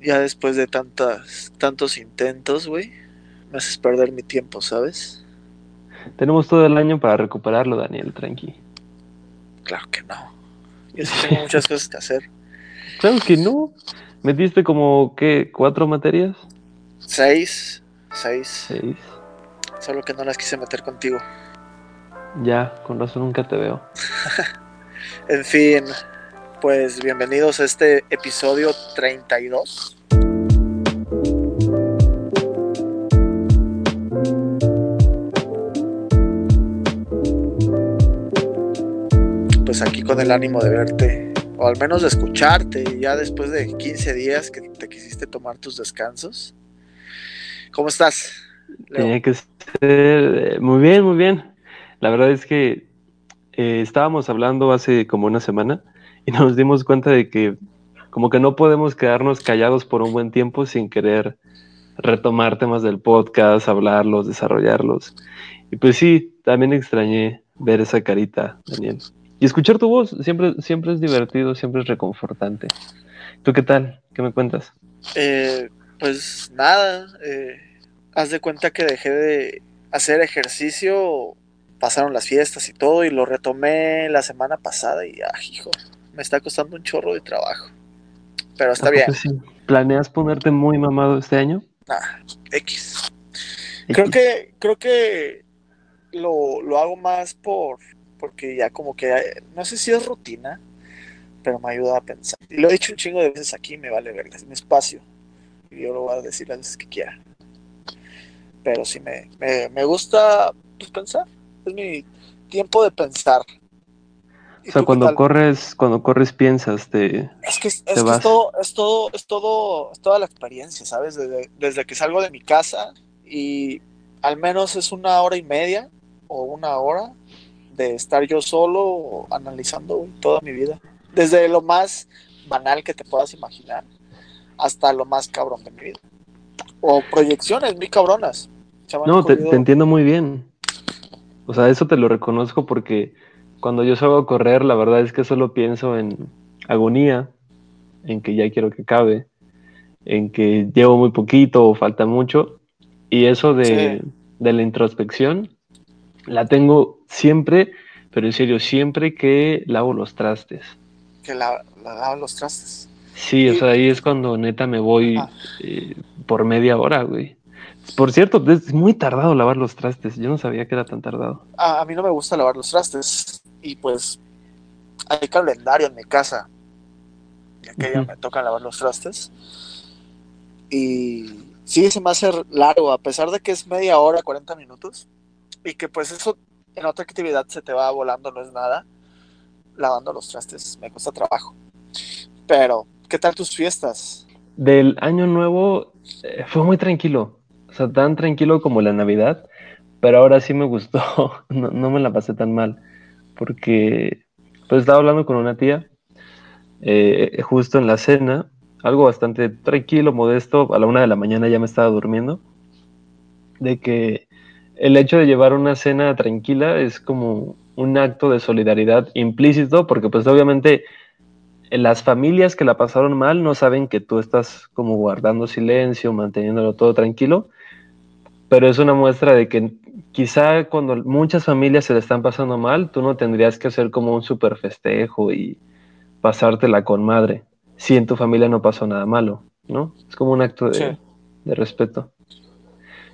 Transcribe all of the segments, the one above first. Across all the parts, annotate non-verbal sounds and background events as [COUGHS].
ya después de tantas, tantos intentos, güey, me haces perder mi tiempo, ¿sabes? Tenemos todo el año para recuperarlo, Daniel, tranqui. Claro que no. Yo sí [LAUGHS] tengo muchas cosas que hacer. Claro que no. ¿Metiste como, qué, cuatro materias? Seis. Seis. Seis. Solo que no las quise meter contigo. Ya, con razón nunca te veo. [LAUGHS] En fin, pues bienvenidos a este episodio 32. Pues aquí con el ánimo de verte, o al menos de escucharte, ya después de 15 días que te quisiste tomar tus descansos. ¿Cómo estás? Tenía que ser eh, muy bien, muy bien. La verdad es que eh, estábamos hablando hace como una semana y nos dimos cuenta de que como que no podemos quedarnos callados por un buen tiempo sin querer retomar temas del podcast, hablarlos, desarrollarlos. Y pues sí, también extrañé ver esa carita, Daniel. Y escuchar tu voz siempre, siempre es divertido, siempre es reconfortante. ¿Tú qué tal? ¿Qué me cuentas? Eh, pues nada, eh, haz de cuenta que dejé de hacer ejercicio, pasaron las fiestas y todo, y lo retomé la semana pasada y, ah, hijo, me está costando un chorro de trabajo. Pero está ¿A bien. sí? ¿Planeas ponerte muy mamado este año? Ah, X. Creo que, creo que lo, lo hago más por, porque ya como que, no sé si es rutina, pero me ayuda a pensar. Y lo he dicho un chingo de veces aquí, me vale verga, es mi espacio. Y yo lo voy a decir las veces que quiera. Pero sí me, me, me gusta pues, pensar. Es mi tiempo de pensar. ¿Y O sea, cuando corres, cuando corres piensas, te... Es que, es, te que es todo, es todo, es todo, es toda la experiencia, ¿sabes? Desde, desde que salgo de mi casa y al menos es una hora y media o una hora de estar yo solo analizando toda mi vida. Desde lo más banal que te puedas imaginar hasta lo más cabrón de mi vida. O proyecciones muy cabronas. No, te entiendo muy bien. O sea, eso te lo reconozco porque cuando yo salgo a correr, la verdad es que solo pienso en agonía, en que ya quiero que acabe, en que llevo muy poquito o falta mucho. Y eso de, de la introspección la tengo siempre, pero en serio, siempre que lavo los trastes. que la, la lavan los trastes. Sí, o Y- sea, ahí es cuando neta me voy eh, por media hora, güey. Por cierto, es muy tardado lavar los trastes. Yo no sabía que era tan tardado. a, a mí no me gusta lavar los trastes y pues hay calendario en mi casa ya que ya me toca lavar los trastes y sí se me hace largo a pesar de que es media hora 40 minutos y que pues eso en otra actividad se te va volando no es nada lavando los trastes me cuesta trabajo pero ¿qué tal tus fiestas? Del año nuevo eh, fue muy tranquilo. O sea, tan tranquilo como la Navidad. Pero ahora sí me gustó. [LAUGHS] No, no me la pasé tan mal. Porque pues estaba hablando con una tía eh, justo en la cena. Algo bastante tranquilo, modesto. A la una de la mañana ya me estaba durmiendo. De que el hecho de llevar una cena tranquila es como un acto de solidaridad implícito. Porque pues obviamente las familias que la pasaron mal no saben que tú estás como guardando silencio, manteniéndolo todo tranquilo, pero es una muestra de que quizá cuando muchas familias se le están pasando mal, tú no tendrías que hacer como un super festejo y pasártela con madre, si en tu familia no pasó nada malo, ¿no? Es como un acto de, Sí. de respeto.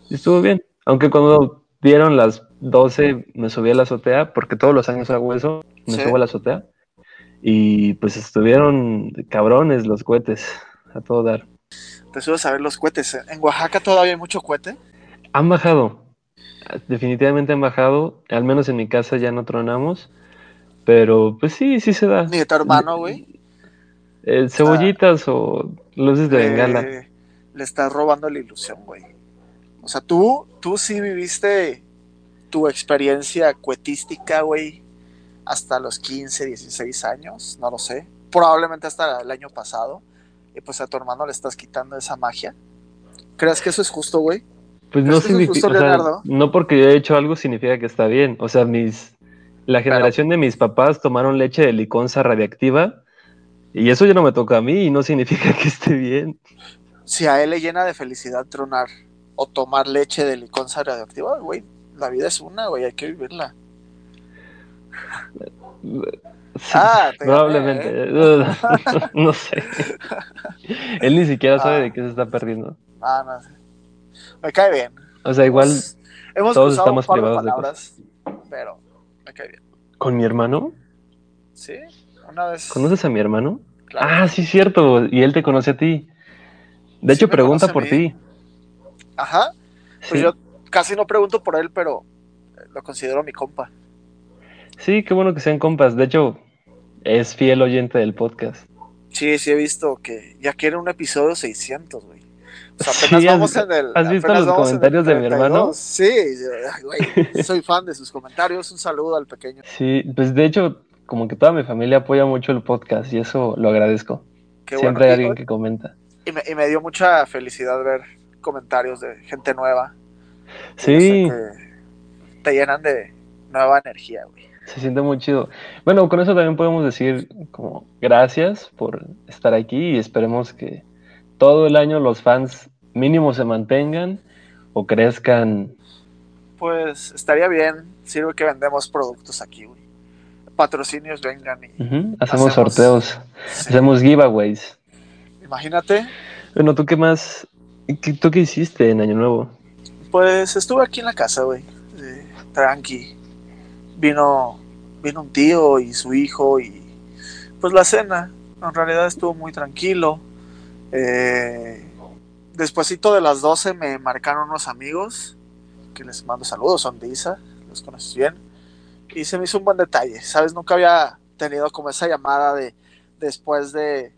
Y estuvo bien, aunque cuando dieron las 12 me subí a la azotea, porque todos los años hago eso, me Sí. subo a la azotea. Y pues estuvieron cabrones los cohetes a todo dar. te subes a ver los cohetes en Oaxaca todavía hay mucho cohete Han bajado, definitivamente han bajado, al menos en mi casa ya no tronamos, pero pues sí, sí se da. ni de tu hermano güey Eh, cebollitas o luces de bengala. le estás robando la ilusión, güey. O sea, tú, tú sí viviste tu experiencia cuetística, güey, hasta los 15, 16 años, no lo sé. Probablemente hasta el año pasado. Y pues a tu hermano le estás quitando esa magia. ¿Crees que eso es justo, güey? Pues ¿crees no que eso es significa, o sea, no porque yo he hecho algo significa que está bien. O sea, mis, la generación de mis papás tomaron leche de liconza radiactiva Y eso ya no me toca a mí y no significa que esté bien. Si a él le llena de felicidad tronar o tomar leche de liconza radioactiva, güey, la vida es una, güey, hay que vivirla. [LAUGHS] ah, probablemente. ¿eh? no sé. [LAUGHS] Él ni siquiera sabe de ah. qué se está perdiendo. Ah, no sé. Me cae bien. O sea, igual hemos todos estamos privados de, palabras, pero me cae bien. ¿Con mi hermano? Sí, una vez. ¿Conoces a mi hermano? Ah, sí, cierto. Y él te conoce a ti. De hecho, pregunta por ti. Ajá. Pues yo casi no pregunto por él, pero lo considero mi compa. Sí, qué bueno que sean compas. De hecho, es fiel oyente del podcast. Sí, sí he visto que ya quiere un episodio 600, güey. O sea, apenas vamos en el. ¿Has visto los comentarios de mi hermano? Sí, güey, soy fan de sus comentarios. Un saludo al pequeño. Sí, pues de hecho, como que toda mi familia apoya mucho el podcast y eso lo agradezco. Siempre hay alguien que comenta. Y me, y me dio mucha felicidad ver comentarios de gente nueva. Sí. te llenan de nueva energía, güey. Se siente muy chido. Bueno, con eso también podemos decir como gracias por estar aquí y esperemos que todo el año los fans mínimo se mantengan o crezcan. Pues estaría bien, sirve que vendemos productos aquí, güey. Patrocinios vengan y hacemos, sorteos, hacemos giveaways. Imagínate. Bueno, ¿tú qué más? ¿Tú qué hiciste en Año Nuevo? Pues estuve aquí en la casa, güey. tranqui. Vino, vino un tío y su hijo y pues la cena. En realidad estuvo muy tranquilo. Eh, despuésito de las 12 me marcaron unos amigos que les mando saludos, son de Isa, los conoces bien. Y se me hizo un buen detalle, ¿sabes? Nunca había tenido como esa llamada de después de,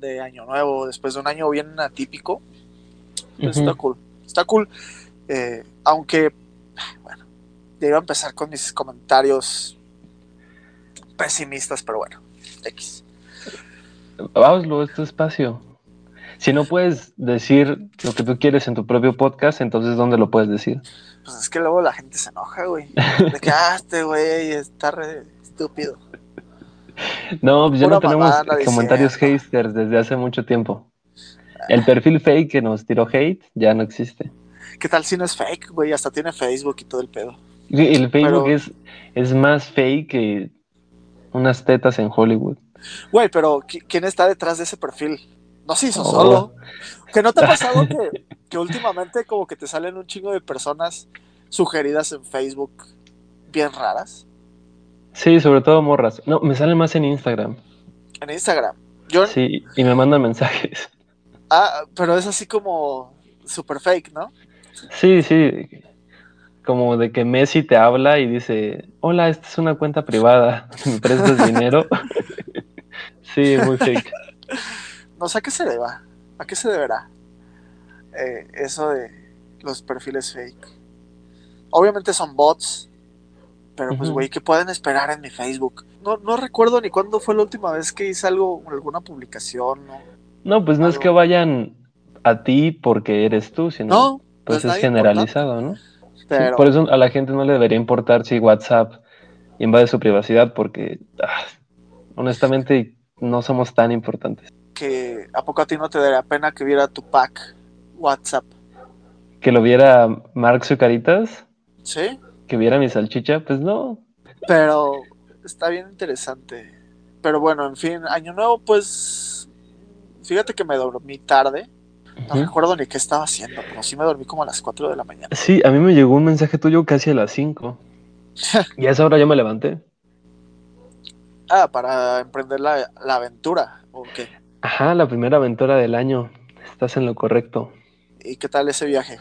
de Año Nuevo, después de un año bien atípico. Pues está cool, está cool. Eh, aunque, bueno, ya iba a empezar con mis comentarios pesimistas, pero bueno, X. Vámonos, este espacio. Si no puedes decir lo que tú quieres en tu propio podcast, entonces ¿dónde lo puedes decir? Pues es que luego la gente se enoja, güey. [LAUGHS] De que, ah, güey está re estúpido. No, pues ya no tenemos comentarios haters desde hace mucho tiempo. El perfil fake que nos tiró hate ya no existe. ¿Qué tal si no es fake, güey? Hasta tiene Facebook y todo el pedo. El Facebook es, es más fake que unas tetas en Hollywood. Güey, pero ¿quién está detrás de ese perfil? No se hizo solo. ¿Que no te ha [LAUGHS] pasado que, últimamente como que te salen un chingo de personas sugeridas en Facebook bien raras? Sí, sobre todo morras. No, me salen más en Instagram. En Instagram. Yo... Sí, y me mandan mensajes. Ah, pero es así como super fake, ¿no? Sí, sí. Como de que Messi te habla y dice, hola, esta es una cuenta privada, [LAUGHS] ¿me prestas [LAUGHS] dinero? sí, muy fake no sé a qué se deba, a qué se deberá eh, eso de los perfiles fake. Obviamente son bots, pero pues, güey, ¿qué pueden esperar en mi Facebook? No, no recuerdo ni cuándo fue la última vez que hice algo, alguna publicación. No, no pues no es que vayan a ti porque eres tú, sino pues, pues es generalizado, ¿no? por eso a la gente no le debería importar si WhatsApp invade su privacidad porque ah, honestamente no somos tan importantes que a poco a ti no te daría pena que viera tu pack WhatsApp. ¿Que lo viera Mark Zucaritas? Sí. ¿Que viera mi salchicha? Pues no. Pero está bien interesante. Pero bueno, en fin, año nuevo, pues. Fíjate que me dormí tarde. No recuerdo ni qué estaba haciendo, pero sí me dormí como a las 4 de la mañana. Sí, a mí me llegó un mensaje tuyo casi a las 5. [LAUGHS] y a esa hora yo me levanté. Ah, para emprender la, la aventura, ¿o qué? Ajá, la primera aventura del año. Estás en lo correcto. ¿Y qué tal ese viaje?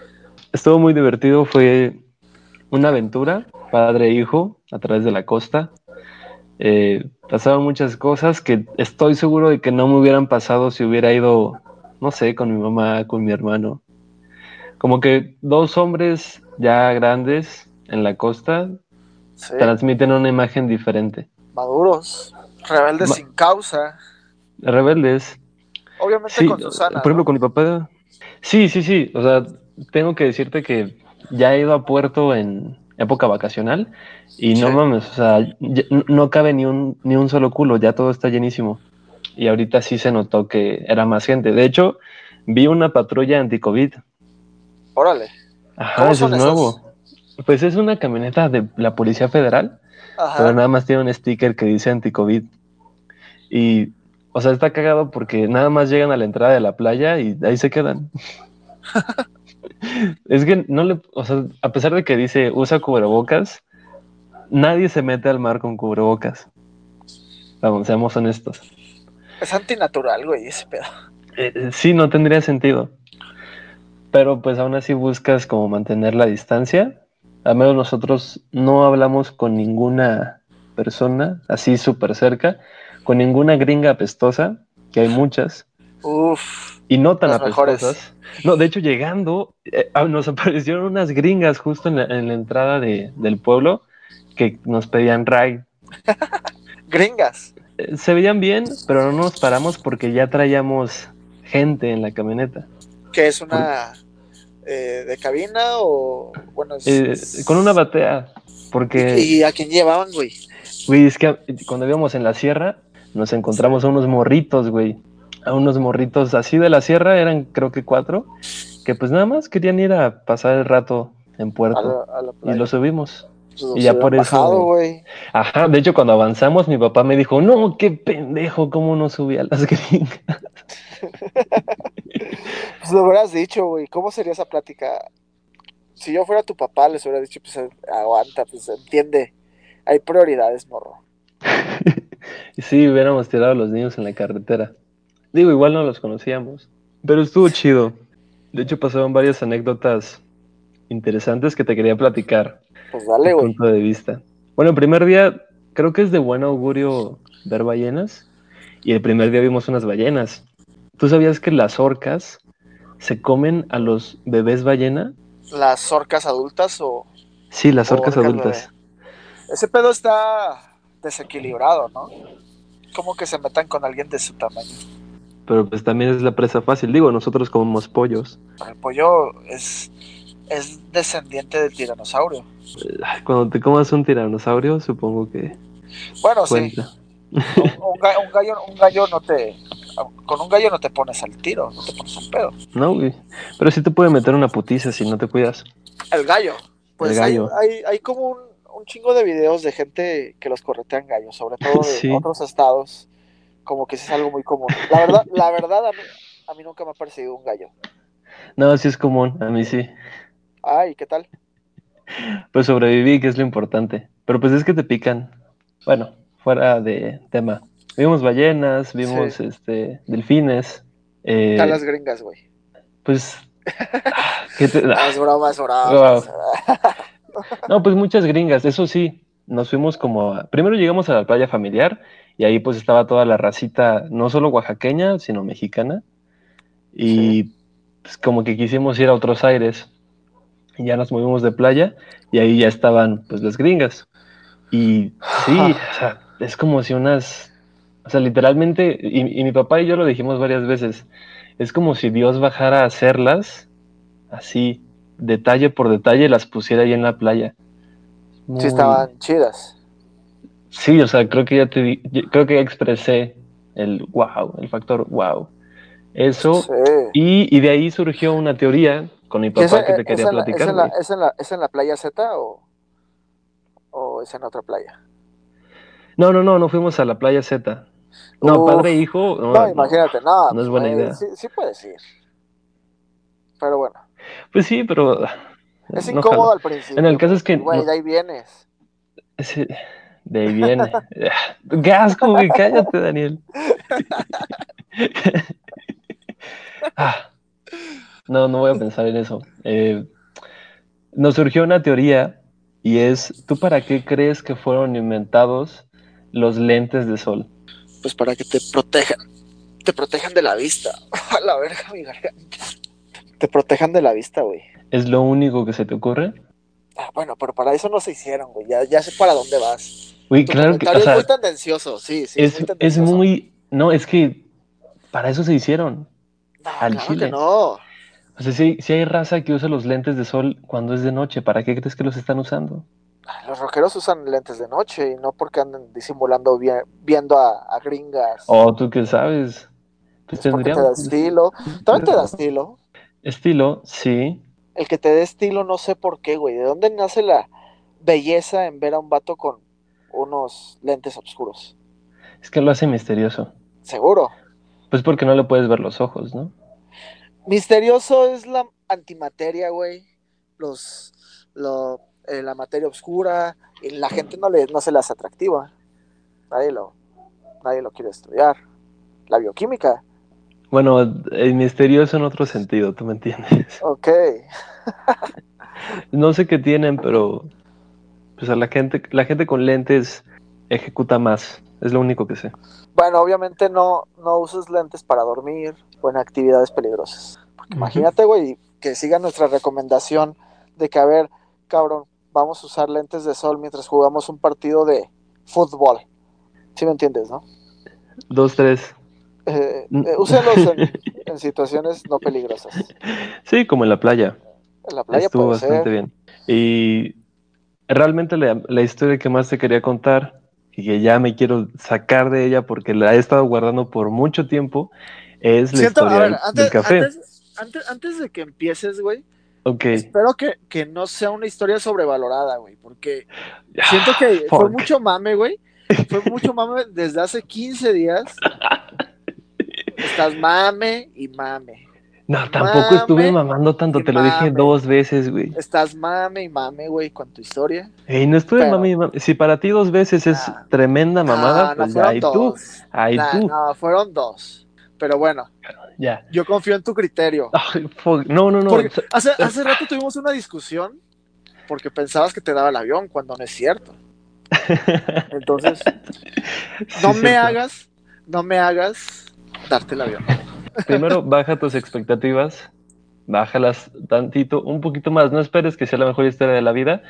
Estuvo muy divertido. Fue una aventura, padre e hijo, a través de la costa. Eh, pasaron muchas cosas que estoy seguro de que no me hubieran pasado si hubiera ido, no sé, con mi mamá, con mi hermano. Como que dos hombres ya grandes en la costa transmiten una imagen diferente. Maduros, rebeldes sin causa rebeldes. Obviamente con Susana. Por ejemplo, con mi papá. Sí, sí, sí. O sea, tengo que decirte que ya he ido a Puerto en época vacacional y no mames, o sea, no cabe ni un, ni un solo culo, ya todo está llenísimo. y ahorita sí se notó que era más gente. De hecho, vi una patrulla anti-COVID. Órale. Ajá, eso es nuevo. Pues es una camioneta de la Policía Federal, pero nada más tiene un sticker que dice anti-COVID. Y, o sea, está cagado porque nada más llegan a la entrada de la playa y ahí se quedan. [LAUGHS] es que no le, o sea, a pesar de que dice usa cubrebocas, nadie se mete al mar con cubrebocas. Vamos, seamos honestos. Es antinatural, güey, ese pedo. Eh, eh, sí, no tendría sentido. Pero pues aún así buscas como mantener la distancia. Al menos nosotros no hablamos con ninguna persona así súper cerca, con ninguna gringa apestosa, que hay muchas. Uf. Y no tan apestosas. No, de hecho, llegando, eh, ah, nos [LAUGHS] aparecieron unas gringas justo en la, entrada del pueblo que nos pedían ride. [LAUGHS] gringas. Eh, se veían bien, pero no nos paramos porque ya traíamos gente en la camioneta. ¿Qué es una eh, de cabina o bueno? con una batea, porque. ¿Y, a quién llevaban, güey? Güey, es que cuando íbamos en la sierra nos encontramos a unos morritos, güey a unos morritos así de la sierra, eran creo que cuatro, que pues nada más querían ir a pasar el rato en puerto. y lo subimos. Pues y ya por eso. Ajá, de hecho, cuando avanzamos, mi papá me dijo: No, qué pendejo, cómo no subí a las [LAUGHS] gringas. [LAUGHS] pues lo hubieras dicho, güey. ¿Cómo sería esa plática? Si yo fuera tu papá, les hubiera dicho: Pues aguanta, pues entiende. Hay prioridades, morro. [LAUGHS] [LAUGHS] sí, hubiéramos tirado a los niños en la carretera. Digo, igual no los conocíamos, pero estuvo chido. De hecho, pasaron varias anécdotas interesantes que te quería platicar. Pues dale, güey. punto de vista. Bueno, el primer día creo que es de buen augurio ver ballenas. Y el primer día vimos unas ballenas. ¿Tú sabías que las orcas se comen a los bebés ballena? ¿Las orcas adultas o...? Sí, las orcas adultas. Ese pedo está desequilibrado, ¿no? Como que se metan con alguien de su tamaño. Pero pues también es la presa fácil. Digo, nosotros comemos pollos. El pollo es, es descendiente del tiranosaurio. Cuando te comas un tiranosaurio, supongo que. Bueno, sí. Un, gallo, un gallo no te. Con un gallo no te pones al tiro, no te pones al pedo. No, güey. Pero sí te puede meter una putiza si no te cuidas. El gallo. Pues Hay, hay, como un, un, chingo de videos de gente que los corretean gallos, sobre [LAUGHS] todo de otros estados como que es algo muy común. La verdad, la verdad a, mí, a mí nunca me ha parecido un gallo. No, sí es común, a mí sí. Ay, ¿qué tal? Pues sobreviví, que es lo importante. Pero pues es que te pican. Bueno, fuera de tema. Vimos ballenas, vimos este delfines. Eh, las gringas, güey. Pues. [LAUGHS] ¿qué te... es broma, es broma. [LAUGHS] No, pues muchas gringas, eso sí. Nos fuimos como. Primero llegamos a la playa familiar y ahí pues estaba toda la racita, no solo oaxaqueña, sino mexicana. Y pues como que quisimos ir a otros aires. Y ya nos movimos de playa y ahí ya estaban pues las gringas. Y sí, o sea, es como si unas, o sea, literalmente, y, mi papá y yo lo dijimos varias veces, es como si Dios bajara a hacerlas así, detalle por detalle, las pusiera ahí en la playa. Sí, estaban chidas. Sí, o sea, creo que ya te creo que ya expresé el wow, el factor wow. Eso. Y, de ahí surgió una teoría con mi papá que te quería platicar. ¿es en, la, ¿es, en la, playa Z o, o es en otra playa? No, no, no, no fuimos a la playa Z. No, padre e hijo. No, imagínate, no. No es buena idea. Sí, sí puedes ir. Pero bueno. Pues sí, pero. Es incómodo al principio. En el caso es que. Güey, de ahí vienes. Sí. De ahí viene. [LAUGHS] ¡Qué asco, güey! Cállate, Daniel. [LAUGHS] Ah, no, no voy a pensar en eso. Eh, nos surgió una teoría y es, ¿tú para qué crees que fueron inventados los lentes de sol? Pues para que te protejan. Te protejan de la vista. [LAUGHS] A la verga, mi garganta. Te protejan de la vista, güey. ¿Es lo único que se te ocurre? Ah, bueno, pero para eso no se hicieron, güey. Ya, ya sé para dónde vas. Uy, claro que. O es muy tendencioso, sí, sí. Es, es, muy, No, es que para eso se hicieron. No, al claro que no. O sea, si, si, hay raza que usa los lentes de sol cuando es de noche, ¿para qué crees que los están usando? Los rockeros usan lentes de noche y no porque anden disimulando bien, viendo a, a gringas. Oh, ¿tú qué sabes? Pues te da estilo. También te da estilo. Estilo, sí. El que te dé estilo, no sé por qué, güey. ¿De dónde nace la belleza en ver a un vato con unos lentes oscuros? Es que lo hace misterioso. ¿Seguro? Pues porque no le puedes ver los ojos, ¿no? Misterioso es la antimateria, güey. Los, lo, eh, la materia oscura. Y la gente no, le, no se las atractiva. Nadie lo, nadie lo quiere estudiar. La bioquímica. Bueno, el misterioso en otro sentido, ¿tú me entiendes? [LAUGHS] Ok. no sé qué tienen, pero pues a la gente, la gente con lentes ejecuta más. Es lo único que sé. Bueno, obviamente no, no uses lentes para dormir o en actividades peligrosas. imagínate, güey, que siga nuestra recomendación de que, a ver, cabrón, vamos a usar lentes de sol mientras jugamos un partido de fútbol. ¿Sí me entiendes, no? Dos, tres. Eh, eh úselos [LAUGHS] en, situaciones no peligrosas. Sí, como en la playa. En la playa Estuvo bastante bien. Y realmente la, la, historia que más te quería contar y que ya me quiero sacar de ella porque la he estado guardando por mucho tiempo es la historia antes, del café. Antes, antes, de que empieces, güey, okay. espero que, que, no sea una historia sobrevalorada, güey, porque siento que fue mucho mame, güey. Fue mucho mame desde hace 15 días. [LAUGHS] Estás mame y mame. No, tampoco estuve mamando tanto, te lo dije dos veces, güey. Estás mame y mame, güey, con tu historia. Ey, no estuve mame y mame. Si para ti dos veces es tremenda mamada, pues no, ahí tú. Ahí tú. No, fueron dos. Pero bueno, ya. Yo confío en tu criterio. no, no, no. hace, hace rato tuvimos una discusión porque pensabas que te daba el avión cuando no es cierto. [LAUGHS] Entonces, no me hagas, no me hagas darte el avión. [LAUGHS] Primero, baja tus expectativas, bájalas tantito, un poquito más. No esperes que sea la mejor historia de la vida,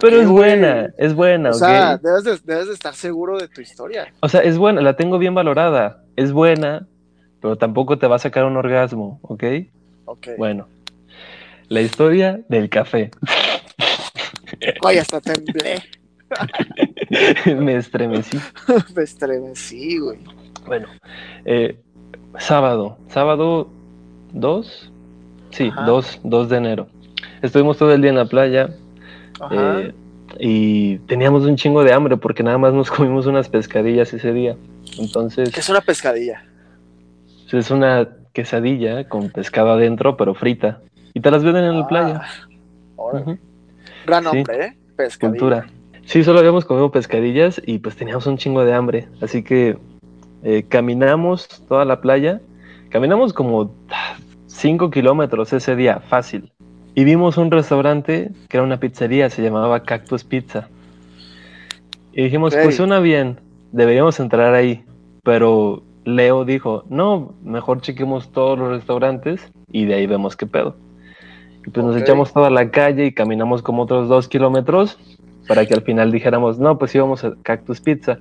pero es buena, es buena. O sea, debes, de, debes de estar seguro de tu historia. O sea, es buena, la tengo bien valorada, es buena, pero tampoco te va a sacar un orgasmo, ¿ok? Ok. Bueno, la historia del café. [LAUGHS] Oye, hasta temblé. [LAUGHS] Me estremecí. Me estremecí, güey. Bueno, eh, sábado, sábado 2, sí, 2, de enero. Estuvimos todo el día en la playa eh, y teníamos un chingo de hambre porque nada más nos [LAUGHS] comimos unas pescadillas ese día. Entonces... ¿Qué es una pescadilla? Es una quesadilla con pescado adentro, pero frita. Y te las venden en la ah, playa. Gran nombre, ¿eh? Pescadilla. Cultura. Sí, solo habíamos comido pescadillas y pues teníamos un chingo de hambre. Así que eh, caminamos toda la playa. Caminamos como 5 kilómetros ese día, fácil. Y vimos un restaurante que era una pizzería, se llamaba Cactus Pizza. Y dijimos, pues suena bien, deberíamos entrar ahí. Pero Leo dijo, no, mejor chequemos todos los restaurantes y de ahí vemos qué pedo. Y pues nos echamos toda la calle y caminamos como otros dos kilómetros para que al final dijéramos, no, pues íbamos a Cactus Pizza,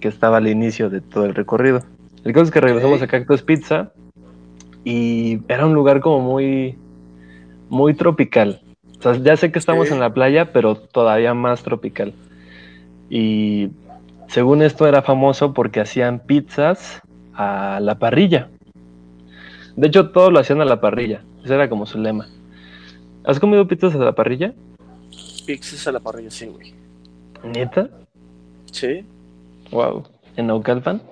que estaba al inicio de todo el recorrido. El caso es que regresamos a Cactus Pizza y era un lugar como muy, muy tropical. O sea, ya sé que estamos en la playa, pero todavía más tropical. Y según esto era famoso porque hacían pizzas a la parrilla. De hecho, todos lo hacían a la parrilla. Ese era como su lema. ¿Has comido pizzas a la parrilla? Pizzas a la parrilla, sí, güey. ¿Neta? Sí. Wow. ¿En Naucalpan?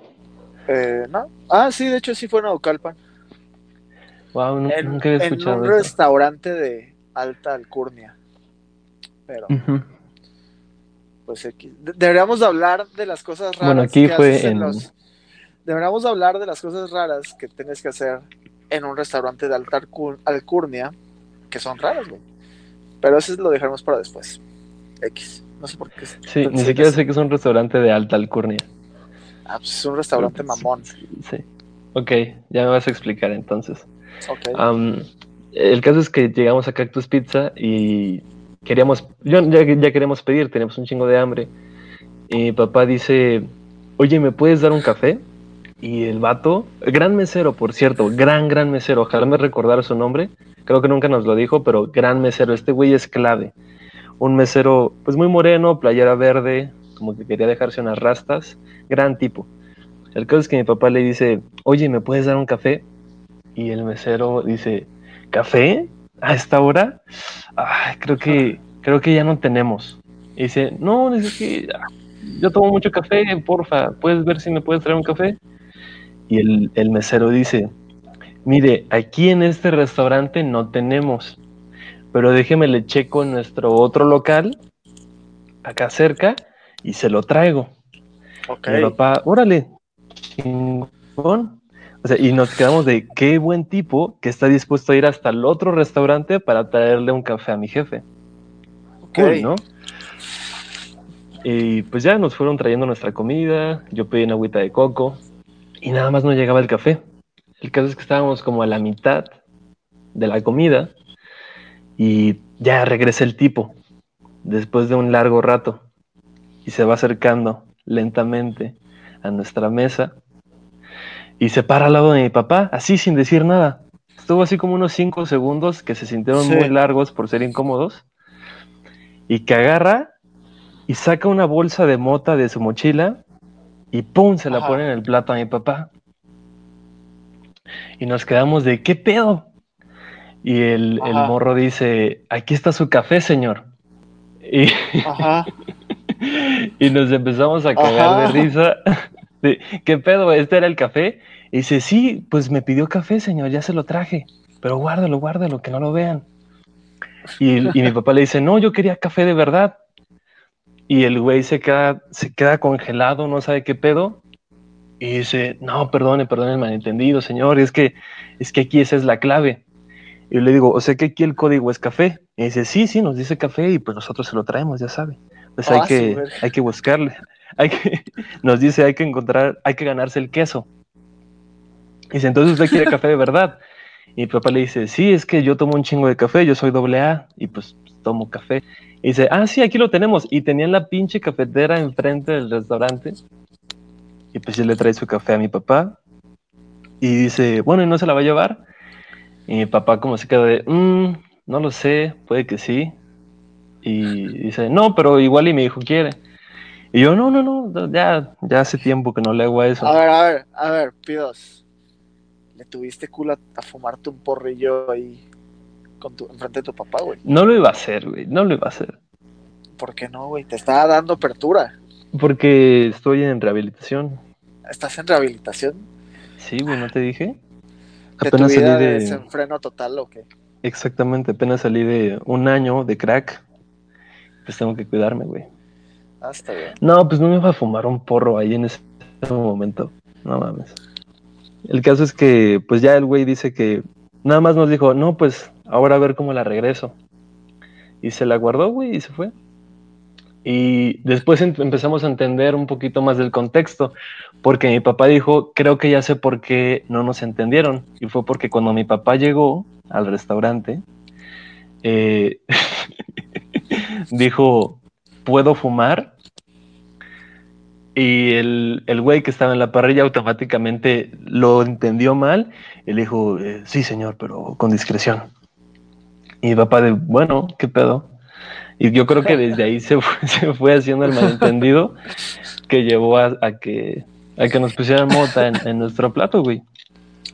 Eh, no. Ah, sí, de hecho sí fue en Naucalpan. Wow, nunca he escuchado. En un restaurante de alta alcurnia. Pero pues deberíamos hablar de las cosas raras. Bueno, aquí fue en... Los, deberíamos hablar de las cosas raras que tienes que hacer en un restaurante de alta alcurnia, que son raras, güey. Pero eso lo dejaremos para después. X. No sé por qué. Sí, ni siquiera sé que es un restaurante de alta alcurnia. Ah, pues es un restaurante mamón. Sí. Ok, ya me vas a explicar entonces. Ok. el caso es que llegamos a Cactus Pizza y queríamos, yo, ya, pedir, tenemos un chingo de hambre. Y mi papá dice, oye, ¿me puedes dar un café? Y el vato, gran mesero, por cierto, gran, gran mesero, ojalá me recordara su nombre, creo que nunca nos lo dijo, pero gran mesero, este güey es clave. Un mesero, pues muy moreno, playera verde, como que quería dejarse unas rastas, gran tipo. El caso es que mi papá le dice, oye, ¿me puedes dar un café? Y el mesero dice, ¿café? ¿A esta hora? Ay, creo que, creo que ya no tenemos. Y dice, no, dice que yo tomo mucho café, porfa, ¿puedes ver si me puedes traer un café? Y el, el mesero dice, mire, aquí en este restaurante no tenemos, pero déjeme le checo en nuestro otro local, acá cerca, y se lo traigo. Ok. Mi papá, órale, chingón. O sea, y nos quedamos de qué buen tipo que está dispuesto a ir hasta el otro restaurante para traerle un café a mi jefe. ok. Cool, ¿no? Y pues ya nos fueron trayendo nuestra comida, yo pedí una agüita de coco y nada más no llegaba el café. El caso es que estábamos como a la mitad de la comida y ya regresa el tipo después de un largo rato y se va acercando lentamente a nuestra mesa y se para al lado de mi papá, así sin decir nada. Estuvo así como unos cinco segundos que se sintieron Sí. muy largos por ser incómodos y que agarra y saca una bolsa de mota de su mochila y ¡pum! se la Ajá. pone en el plato a mi papá. Y nos quedamos de ¿qué pedo? Y el, el morro dice, aquí está su café, señor. Y, Ajá. [LAUGHS] y nos empezamos a cagar Ajá. de risa. [LAUGHS] De, ¿Qué pedo? ¿Este era el café? Y dice, sí, pues me pidió café, señor, ya se lo traje. Pero guárdalo, guárdalo, que no lo vean. Y, y mi papá le dice, no, yo quería café de verdad. Y el güey se queda, se queda congelado, no sabe qué pedo. Y dice, no, perdone, perdone el malentendido, señor, es que, es que aquí esa es la clave. Y le digo, o sea que aquí el código es café. Y dice, sí, sí, nos dice café y pues nosotros se lo traemos, ya sabe. Pues hay Ah, que, hay que buscarle. [LAUGHS] Hay que, nos dice, hay que encontrar, hay que ganarse el queso. Y dice, entonces usted quiere café de verdad. Y mi papá le dice, sí, es que yo tomo un chingo de café, yo soy doble A y pues tomo café. Y dice, ah, sí, aquí lo tenemos. Y tenían la pinche cafetera enfrente del restaurante. Y pues yo le trae su café a mi papá. Y dice, bueno, ¿y no se la va a llevar? Y mi papá como se queda de, "Mm, no lo sé, puede que sí. Y dice, no, pero igual y mi hijo quiere. Y yo, no, no, no, ya, ya hace tiempo que no le hago a eso. A ver, a ver, a ver, Pidos. ¿Le tuviste culo a, a fumarte un porrillo ahí con tu, enfrente de tu papá, güey? No lo iba a hacer, güey, no lo iba a hacer. ¿Por qué no, güey? Te estaba dando apertura. Porque estoy en rehabilitación. ¿Estás en rehabilitación? Sí, güey, ¿no te dije? ¿De Apenas salí de... desenfreno total o qué? Exactamente, apenas salí de un año de crack. Pues tengo que cuidarme, güey. Ah, está bien. No, pues no me iba a fumar un porro ahí en ese momento. No mames. El caso es que, pues ya el güey dice que nada más nos dijo, no, pues ahora a ver cómo la regreso. Y se la guardó, güey, y se fue. Y después em- empezamos a entender un poquito más del contexto, porque mi papá dijo, creo que ya sé por qué no nos entendieron. Y fue porque cuando mi papá llegó al restaurante, eh, [LAUGHS] dijo, ¿puedo fumar? Y el, el güey que estaba en la parrilla automáticamente lo entendió mal le dijo, eh, sí señor, pero con discreción. Y mi papá de, bueno, ¿qué pedo? Y yo creo que desde ahí se fue, [LAUGHS] se fue haciendo el malentendido que llevó a, a que, a que nos pusieran mota en, en nuestro plato, güey.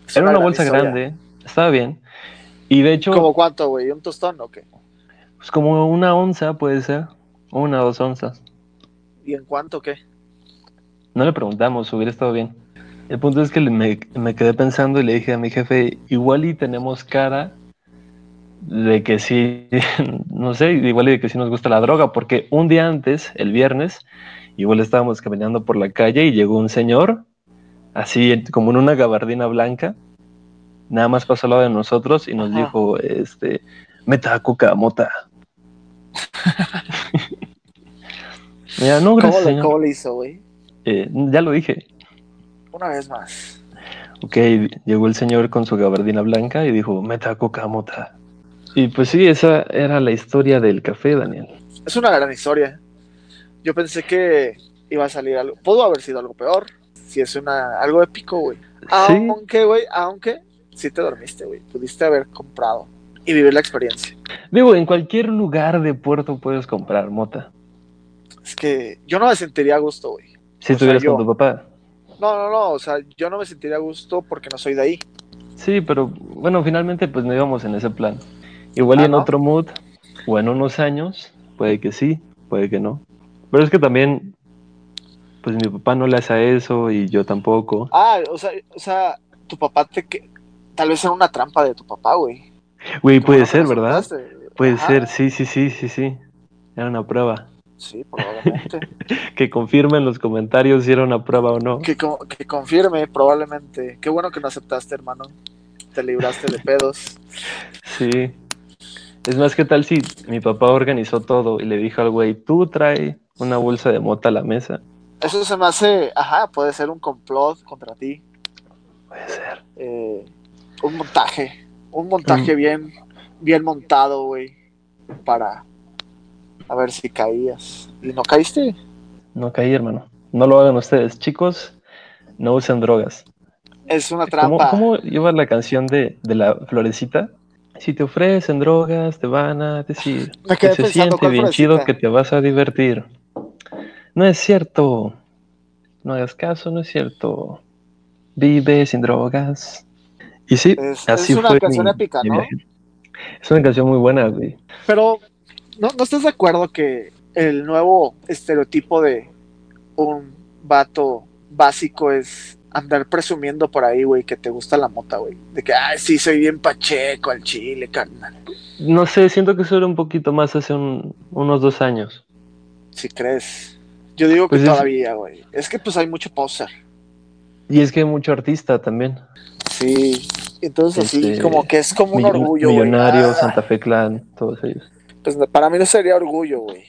Es Era una bolsa grande, estaba bien. Y de hecho, ¿Cómo cuánto, güey? ¿Un tostón o qué? pues como una onza puede ser, una o dos onzas. ¿Y en cuánto qué? No le preguntamos, hubiera estado bien. El punto es que me, me quedé pensando y le dije a mi jefe, igual y tenemos cara de que sí, [LAUGHS] no sé, igual y de que sí nos gusta la droga, porque un día antes, el viernes, igual estábamos caminando por la calle y llegó un señor, así como en una gabardina blanca, nada más pasó al lado de nosotros y nos Ajá. dijo, este, meta coca, mota. [LAUGHS] Mira, no, ¿Cómo, gracias, le, señor. ¿Cómo le hizo, güey? Eh, ya lo dije. Una vez más. Ok, llegó el señor con su gabardina blanca y dijo, meta coca mota. Y pues sí, esa era la historia del café, Daniel. Es una gran historia. Yo pensé que iba a salir algo. Pudo haber sido algo peor. Si es una algo épico, güey. Aunque, güey, aunque sí te dormiste, güey. Pudiste haber comprado y vivir la experiencia. Digo, en cualquier lugar de puerto puedes comprar mota. Es que yo no me sentiría a gusto, güey. Si estuvieras con tu papá. No, no, no, o sea, yo no me sentiría a gusto porque no soy de ahí. Sí, pero bueno, finalmente pues no íbamos en ese plan. Igual y Ah, en ¿no? otro mood, o en unos años, puede que sí, puede que no. Pero es que también, pues mi papá no le hace a eso y yo tampoco. Ah, o sea, o sea, tu papá te que tal vez era una trampa de tu papá, güey. Güey, puede no ser, ¿verdad? Puede Ajá, ser, sí, sí, sí, sí, sí. Era una prueba. Sí, probablemente. [LAUGHS] Que confirmen en los comentarios si era una prueba o no. que, co- que confirme, probablemente. Qué bueno que no aceptaste, hermano. Te libraste de pedos. Sí. Es más, ¿qué tal si mi papá organizó todo y le dijo al güey, tú trae una bolsa de mota a la mesa? Eso se me hace, ajá, puede ser un complot contra ti. Puede ser. eh, un montaje. Un montaje Mm. bien, bien montado, güey. Para a ver si caías. ¿Y no caíste? No caí, hermano. No lo hagan ustedes. Chicos, no usen drogas. Es una ¿Cómo, trampa. cómo lleva la canción de, de la florecita? Si te ofrecen drogas, te van a decir Me que se siente ¿cuál bien chido que te vas a divertir. No es cierto. No hagas caso, no es cierto. Vive sin drogas. Y sí, Es- así es una fue canción mi- épica, ¿no? Es una canción muy buena, güey. Pero, ¿no, ¿no estás de acuerdo que el nuevo estereotipo de un vato básico es andar presumiendo por ahí, güey, que te gusta la mota, güey? De que, ay, sí, soy bien pacheco al chile, carnal. No sé, siento que eso era un poquito más hace un- unos dos años. Si crees. Yo digo que Pues es- todavía, güey. Es que pues hay mucho poser. Y es que hay mucho artista también. Sí. Entonces así Este, como que es como un orgullo, güey. Millonarios, Ah, Santa Fe Clan, todos ellos. Pues para mí no sería orgullo, güey.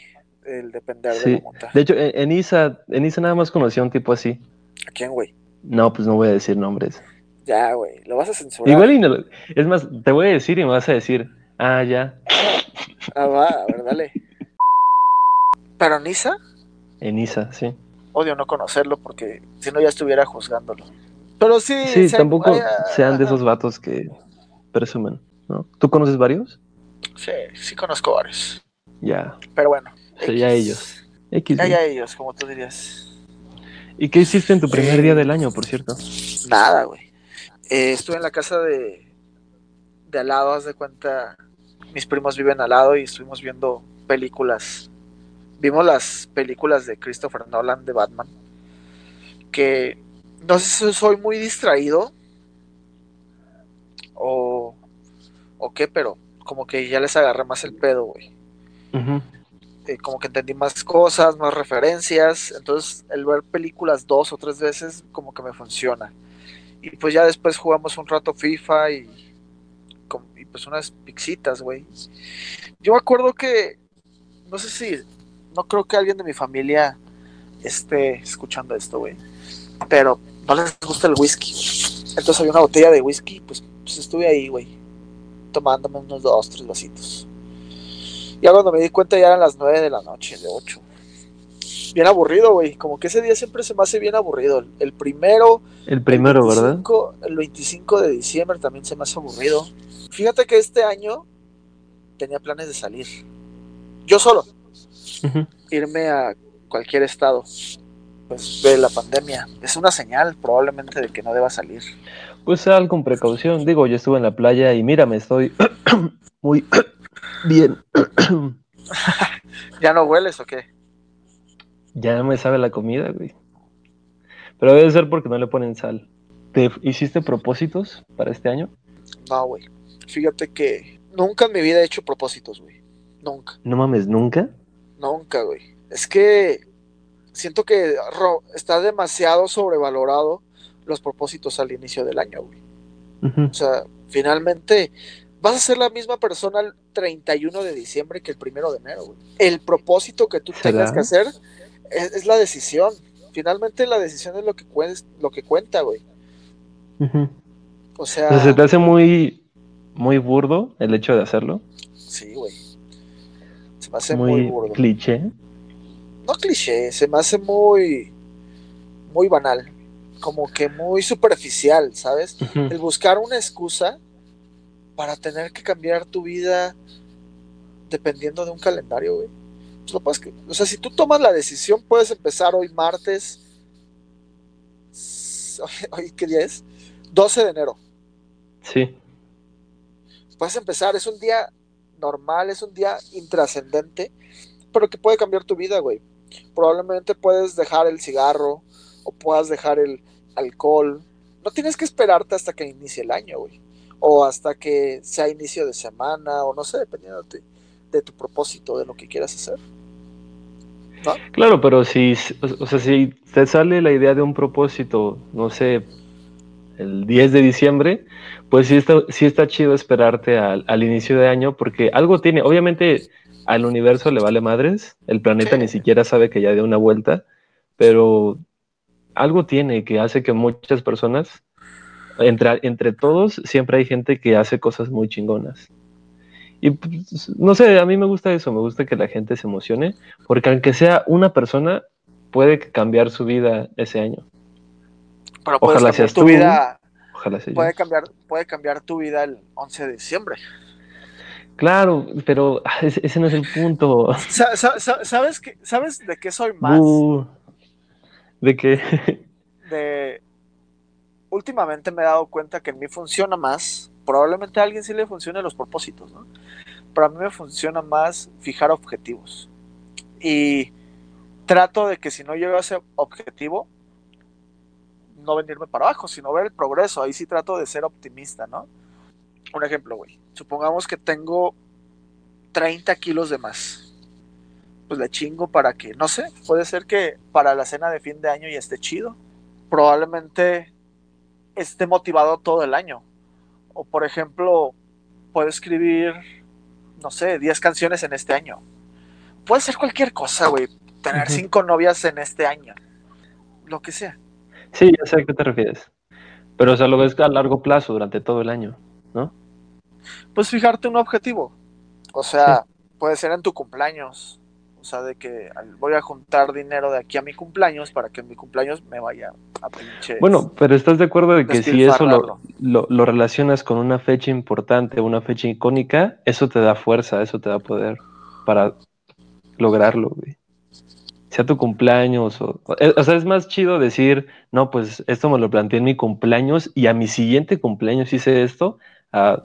El depender de la mota. De hecho, en, en ISA, en ISA nada más conocí a un tipo así. ¿A quién, güey? No, pues no voy a decir nombres. Ya, güey. Lo vas a censurar. Igual y no lo- es más, te voy a decir y me vas a decir, ah, ya, Ah, va, a ver, dale. Pero Nisa, en ISA, sí. odio no conocerlo porque si no ya estuviera juzgándolo. Pero sí. Sí, se- tampoco sean de esos vatos que presumen, ¿no? ¿Tú conoces varios? Sí, sí conozco varios. Ya, Pero bueno. Sería X. ellos. X. Ya, ya ellos, como tú dirías. ¿Y qué hiciste en tu primer Eh, día del año, por cierto? Nada, güey. Eh, estuve en la casa de, de al lado, haz de cuenta. Mis primos viven al lado y estuvimos viendo películas. Vimos las películas de Christopher Nolan de Batman. Que no sé si soy muy distraído o, o qué, pero como que ya les agarré más el pedo, güey. Eh, como que entendí más cosas, más referencias. Entonces, el ver películas dos o tres veces, como que me funciona. Y pues ya después jugamos un rato FIFA y, y pues unas pixitas, güey. Yo me acuerdo que, no sé si, no creo que alguien de mi familia esté escuchando esto, güey. Pero no les gusta el whisky. Entonces había una botella de whisky, pues, pues estuve ahí, güey. Tomándome unos dos, tres vasitos. Ya cuando me di cuenta ya eran las 9 de la noche, de 8. Bien aburrido, güey. Como que ese día siempre se me hace bien aburrido. El, el primero, El primero, el ¿verdad? 25, El 25 de diciembre también se me hace aburrido. Fíjate que este año tenía planes de salir. Yo solo, irme a cualquier estado. Pues de la pandemia. Es una señal probablemente de que no deba salir. Pues sal con precaución. Digo, yo estuve en la playa y mira, me estoy [CLEARS THROAT] muy [CLEARS THROAT] bien. [COUGHS] ¿Ya no hueles o qué? ya me sabe la comida, güey. Pero debe ser porque no le ponen sal. ¿Te hiciste propósitos para este año? No, güey. Fíjate que nunca en mi vida he hecho propósitos, güey. Nunca. No mames, nunca. Nunca, güey. Es que siento que está demasiado sobrevalorado los propósitos al inicio del año, güey. O sea, finalmente vas a ser la misma persona 31 de diciembre que el primero de enero, güey. El propósito que tú tengas que hacer es, es la decisión. Finalmente la decisión es lo que, lo que cuenta, güey. O sea, ¿Se te hace muy, muy burdo el hecho de hacerlo? sí, güey. Se me hace muy, muy burdo. cliché. no cliché, se me hace muy, muy banal, como que muy superficial, ¿sabes? El buscar una excusa para tener que cambiar tu vida dependiendo de un calendario, güey. O sea, si tú tomas la decisión, puedes empezar hoy martes. ¿Hoy qué día es? 12 de enero. Sí. Puedes empezar, es un día normal, es un día intrascendente, pero que puede cambiar tu vida, güey. Probablemente puedes dejar el cigarro o puedas dejar el alcohol. No tienes que esperarte hasta que inicie el año, güey. O hasta que sea inicio de semana, o no sé, dependiendo de, de tu propósito, de lo que quieras hacer. Claro, pero si, o sea, si te sale la idea de un propósito, no sé, el 10 de diciembre, pues sí está, sí está chido esperarte al, inicio de año, porque algo tiene, obviamente al universo le vale madres, el planeta ni siquiera sabe que ya dio una vuelta, pero algo tiene que hace que muchas personas, entre, entre todos, siempre hay gente que hace cosas muy chingonas. Y pues, no sé, a mí me gusta eso, me gusta que la gente se emocione, porque aunque sea una persona, puede cambiar su vida ese año. Pero Ojalá seas tu vida. Ojalá puede cambiar, puede cambiar tu vida el 11 de diciembre. Claro, pero ah, ese, no es el punto. ¿Sabes, ¿Sabes de qué soy más? ¿De qué? De. Últimamente me he dado cuenta que en mí funciona más probablemente a alguien sí le funcione los propósitos, ¿no? Pero a mí me funciona más fijar objetivos. Y trato de que si no llego a ese objetivo, no venirme para abajo, sino ver el progreso. Ahí sí trato de ser optimista, ¿no? Un ejemplo, güey. Supongamos que tengo 30 kilos de más. Pues le chingo para que, no sé, puede ser que para la cena de fin de año ya esté chido. Probablemente esté motivado todo el año. O por ejemplo, puedo escribir, no sé, 10 canciones en este año. Puede ser cualquier cosa, güey. Tener cinco novias en este año. Lo que sea. Sí, ya sé a qué te refieres. Pero, o sea, lo ves a largo plazo, durante todo el año, ¿no? Pues fijarte un objetivo. O sea, puede ser en tu cumpleaños. O sea, de que voy a juntar dinero de aquí a mi cumpleaños para que en mi cumpleaños me vaya a pinche. Bueno, pero ¿estás de acuerdo de que si eso lo, lo, relacionas con una fecha importante, una fecha icónica, eso te da fuerza, eso te da poder para lograrlo, güey? Sea tu cumpleaños o... Eh, o sea, es más chido decir, no, pues esto me lo planteé en mi cumpleaños y a mi siguiente cumpleaños hice esto,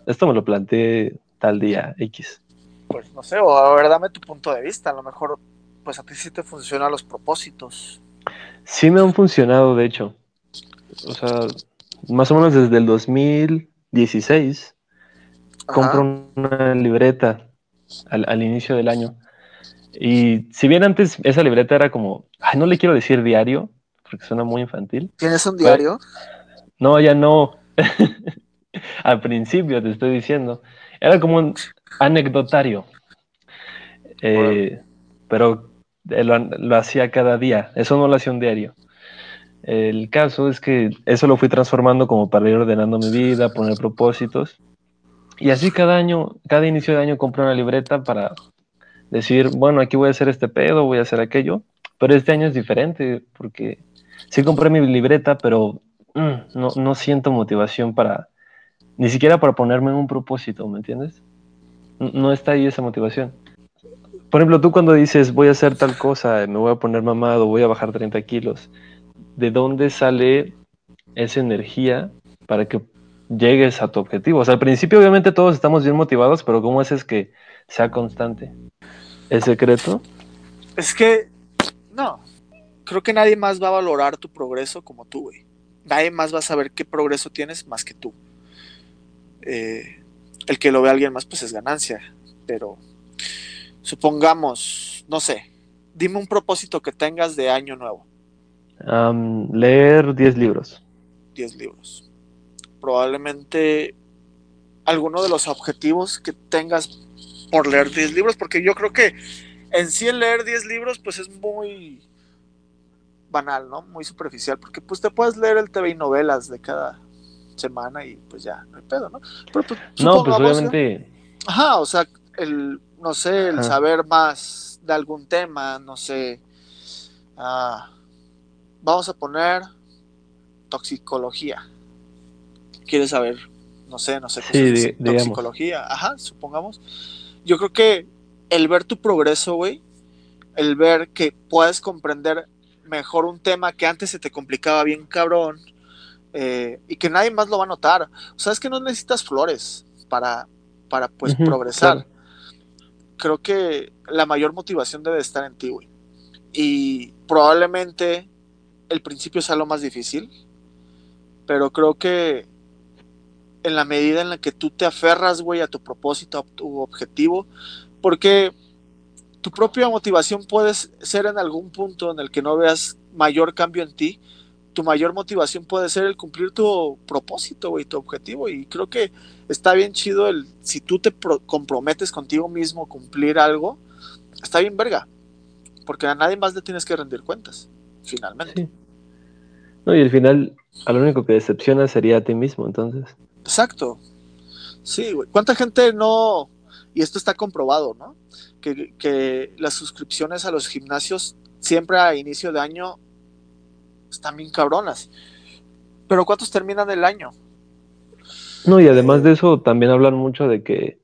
esto me lo planteé tal día X pues no sé, o a ver, dame tu punto de vista, a lo mejor pues a ti sí te funcionan los propósitos. Sí me han funcionado, de hecho. O sea, más o menos desde el 2016 compro una libreta al, inicio del año. Y si bien antes esa libreta era como, ay, no le quiero decir diario, porque suena muy infantil. ¿Tienes un diario? no, ya no. [LAUGHS] al principio te estoy diciendo. Era como un anecdotario. Eh, pero lo, hacía cada día, eso no lo hacía un diario. El caso es que eso lo fui transformando como para ir ordenando mi vida, poner propósitos. Y así cada año, cada inicio de año compré una libreta para decir, bueno, aquí voy a hacer este pedo, voy a hacer aquello. Pero este año es diferente porque sí compré mi libreta, pero mm, no, no siento motivación para, ni siquiera para ponerme un propósito, ¿me entiendes? No está ahí esa motivación. Por ejemplo, tú cuando dices voy a hacer tal cosa, me voy a poner mamado, voy a bajar 30 kilos, ¿de dónde sale esa energía para que llegues a tu objetivo? O sea, al principio obviamente todos estamos bien motivados, pero ¿cómo haces que sea constante? ¿Es secreto? Es que, no, creo que nadie más va a valorar tu progreso como tú, güey. Nadie más va a saber qué progreso tienes más que tú. Eh, el que lo vea alguien más, pues es ganancia. Pero supongamos, no sé, dime un propósito que tengas de año nuevo. leer 10 libros. 10 libros. Probablemente alguno de los objetivos que tengas por leer 10 libros, porque yo creo que en sí el leer 10 libros pues es muy banal, ¿no? Muy superficial, porque pues te puedes leer el TV y novelas de cada semana y pues ya, no hay pedo, ¿no? Pero, pues, no, pues obviamente. Ajá, o sea, el, no sé, el saber más de algún tema, no sé. Ah, vamos a poner toxicología. ¿Quieres saber? No sé, no sé qué toxicología. Ajá, supongamos. Yo creo que el ver tu progreso, güey, el ver que puedes comprender mejor un tema que antes se te complicaba bien cabrón eh, y que nadie más lo va a notar. O sea, es que no necesitas flores para, para pues progresar. Creo que la mayor motivación debe estar en ti, güey. Y probablemente el principio sea lo más difícil, pero creo que en la medida en la que tú te aferras, güey, a tu propósito, a tu objetivo, porque tu propia motivación puede ser en algún punto en el que no veas mayor cambio en ti, tu mayor motivación puede ser el cumplir tu propósito, güey, tu objetivo. Y creo que está bien chido el, si tú te comprometes contigo mismo cumplir algo, está bien verga. Porque a nadie más le tienes que rendir cuentas, finalmente. No, y al final, a lo único que decepciona sería a ti mismo, entonces. Exacto. Sí, güey. ¿Cuánta gente no, y esto está comprobado, ¿no? Que, que las suscripciones a los gimnasios siempre a inicio de año están bien cabronas. Pero ¿cuántos terminan el año? No, y además de eso también hablan mucho de que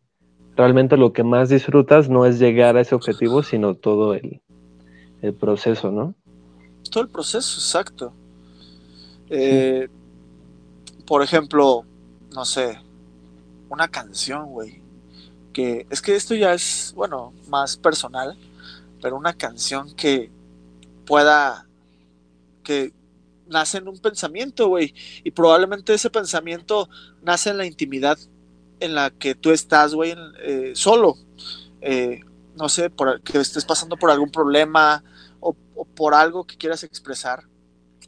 realmente lo que más disfrutas no es llegar a ese objetivo, sino todo el, proceso, ¿no? Todo el proceso, exacto. Eh, por ejemplo, no sé, una canción, güey. Que es que esto ya es, bueno, más personal, pero una canción que pueda, que nace en un pensamiento, güey. Y probablemente ese pensamiento nace en la intimidad en la que tú estás, güey, eh, solo. Eh, no sé, por, que estés pasando por algún problema o, por algo que quieras expresar.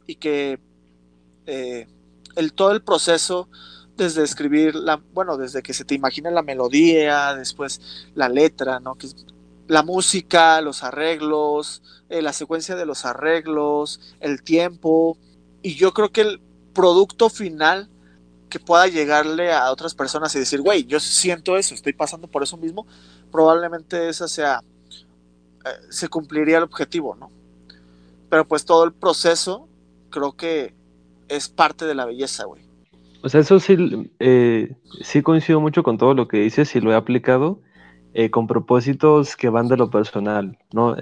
Y que eh, el, todo el proceso, desde escribir, la, bueno, desde que se te imagina la melodía, después la letra, ¿no? Que la música, los arreglos, la secuencia de los arreglos, el tiempo, y yo creo que el producto final que pueda llegarle a otras personas y decir, güey, yo siento eso, estoy pasando por eso mismo, probablemente esa sea, eh, se cumpliría el objetivo, ¿no? Pero pues todo el proceso creo que es parte de la belleza, güey. O sea, eso sí, eh, sí coincido mucho con todo lo que dices y lo he aplicado eh, con propósitos que van de lo personal, ¿no?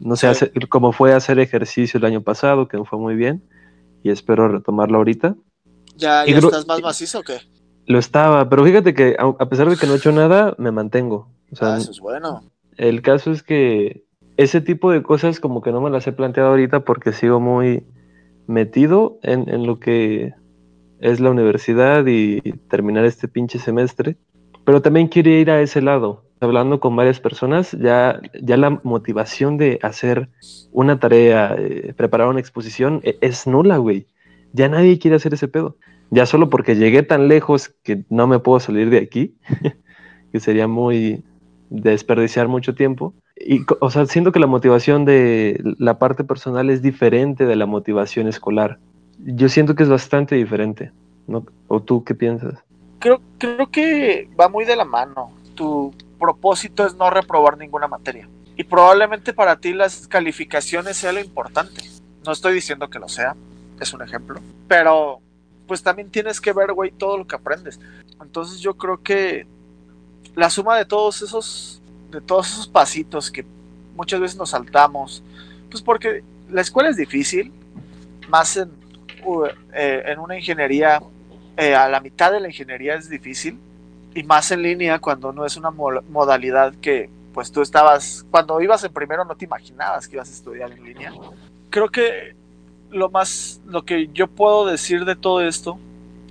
no sé, como fue hacer ejercicio el año pasado, que fue muy bien y espero retomarlo ahorita. ¿Ya, estás más macizo o qué? Lo estaba, pero fíjate que a pesar de que no he hecho nada, me mantengo. ah, eso es bueno. El caso es que ese tipo de cosas como que no me las he planteado ahorita porque sigo muy metido en, en lo que es la universidad y terminar este pinche semestre. Pero también quiero ir a ese lado. Hablando con varias personas, ya, ya la motivación de hacer una tarea, eh, preparar una exposición, e, es nula, güey. Ya nadie quiere hacer ese pedo. Ya solo porque llegué tan lejos que no me puedo salir de aquí, [LAUGHS] que sería muy desperdiciar mucho tiempo. Y, o sea, siento que la motivación de la parte personal es diferente de la motivación escolar. Yo siento que es bastante diferente. ¿no? ¿O tú qué piensas? Creo, creo que va muy de la mano. Tu propósito es no reprobar ninguna materia. Y probablemente para ti las calificaciones sea lo importante. No estoy diciendo que lo sea, es un ejemplo. Pero pues también tienes que ver, güey, todo lo que aprendes. Entonces yo creo que la suma de todos esos, de todos esos pasitos que muchas veces nos saltamos, pues porque la escuela es difícil, más en, eh, una ingeniería, eh, a la mitad de la ingeniería es difícil, y más en línea cuando no es una modalidad que pues tú estabas, cuando ibas en primero no te imaginabas que ibas a estudiar en línea. Creo que lo más, lo que yo puedo decir de todo esto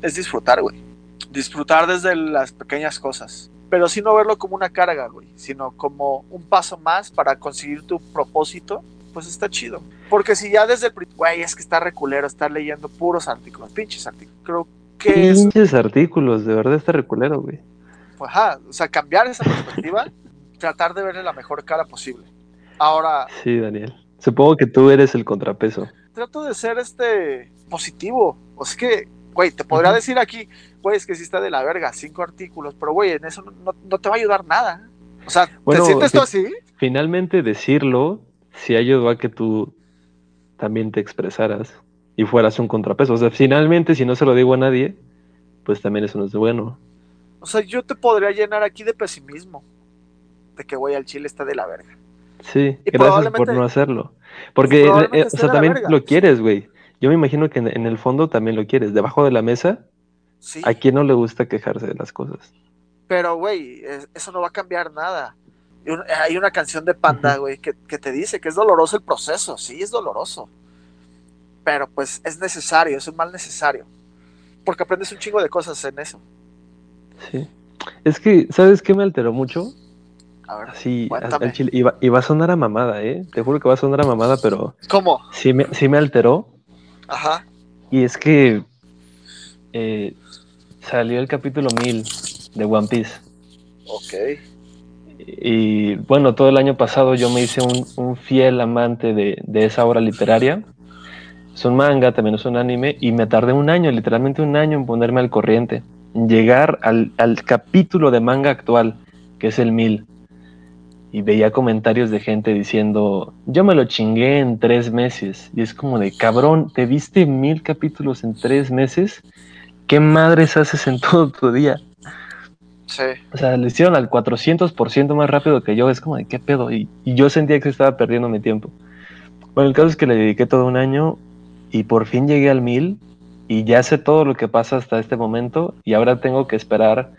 es disfrutar, güey. Disfrutar desde las pequeñas cosas. Pero sí no verlo como una carga, güey, sino como un paso más para conseguir tu propósito, pues está chido. Porque si ya desde el güey, es que está reculero estar leyendo puros artículos, pinches artículos. Creo que pinches artículos, de verdad está reculero, güey. Pues ajá, o sea, cambiar esa perspectiva [LAUGHS] tratar de verle la mejor cara posible. Ahora. Sí, Daniel. Supongo que tú eres el contrapeso. Trato de ser este positivo. O sea que, güey, te podría decir aquí, güey, es que sí está de la verga, cinco artículos, pero güey, en eso no, te va a ayudar nada. O sea, ¿te sientes tú así? Finalmente decirlo sí ayudó a que tú también te expresaras y fueras un contrapeso. O sea, finalmente, si no se lo digo a nadie, pues también eso no es bueno. O sea, yo te podría llenar aquí de pesimismo de que voy al Chile está de la verga. Sí, gracias por no hacerlo. Porque, eh, o sea, también lo quieres, güey. Yo me imagino que en, el fondo también lo quieres. Debajo de la mesa, ¿a quién no le gusta quejarse de las cosas? Pero, güey, eso no va a cambiar nada. Hay una canción de Panda, güey, que, que, te dice que es doloroso el proceso. Sí, es doloroso. Pero pues es necesario, es un mal necesario. Porque aprendes un chingo de cosas en eso. Sí. Es que, ¿sabes qué me alteró mucho? A ver, sí, y, va, a sonar a mamada, ¿eh? Te juro que va a sonar a mamada, pero. ¿Cómo? Sí me, sí me alteró. Ajá. Y es que. Eh, salió el capítulo 1000 de One Piece. Ok. Y bueno, todo el año pasado yo me hice un, fiel amante de, de, esa obra literaria. Es un manga, también es un anime, y me tardé un año, literalmente un año en ponerme al corriente. Llegar al, al capítulo de manga actual, que es el 1000 y veía comentarios de gente diciendo, yo me lo chingué en tres meses. Y es como de, cabrón, ¿te viste mil capítulos en tres meses? ¿Qué madres haces en [LAUGHS] todo tu día? Sí. O sea, lo hicieron al 400% más rápido que yo. Es como de, ¿qué pedo? Y, y yo sentía que estaba perdiendo mi tiempo. Bueno, el caso es que le dediqué todo un año y por fin llegué al mil y ya sé todo lo que pasa hasta este momento y ahora tengo que esperar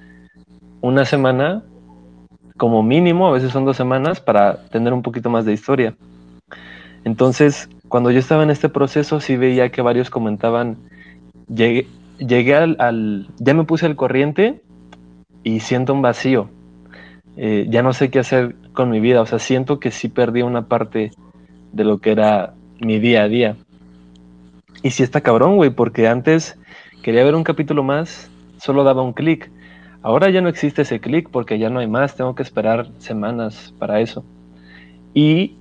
una semana como mínimo, a veces son dos semanas, para tener un poquito más de historia. Entonces, cuando yo estaba en este proceso, sí veía que varios comentaban, llegué, llegué al, ya me puse al corriente y siento un vacío. Eh, ya no sé qué hacer con mi vida, o sea, siento que sí perdí una parte de lo que era mi día a día. Y sí está cabrón, güey, porque antes quería ver un capítulo más, solo daba un clic. Ahora ya no existe ese clic porque ya no hay más, tengo que esperar semanas para eso. Y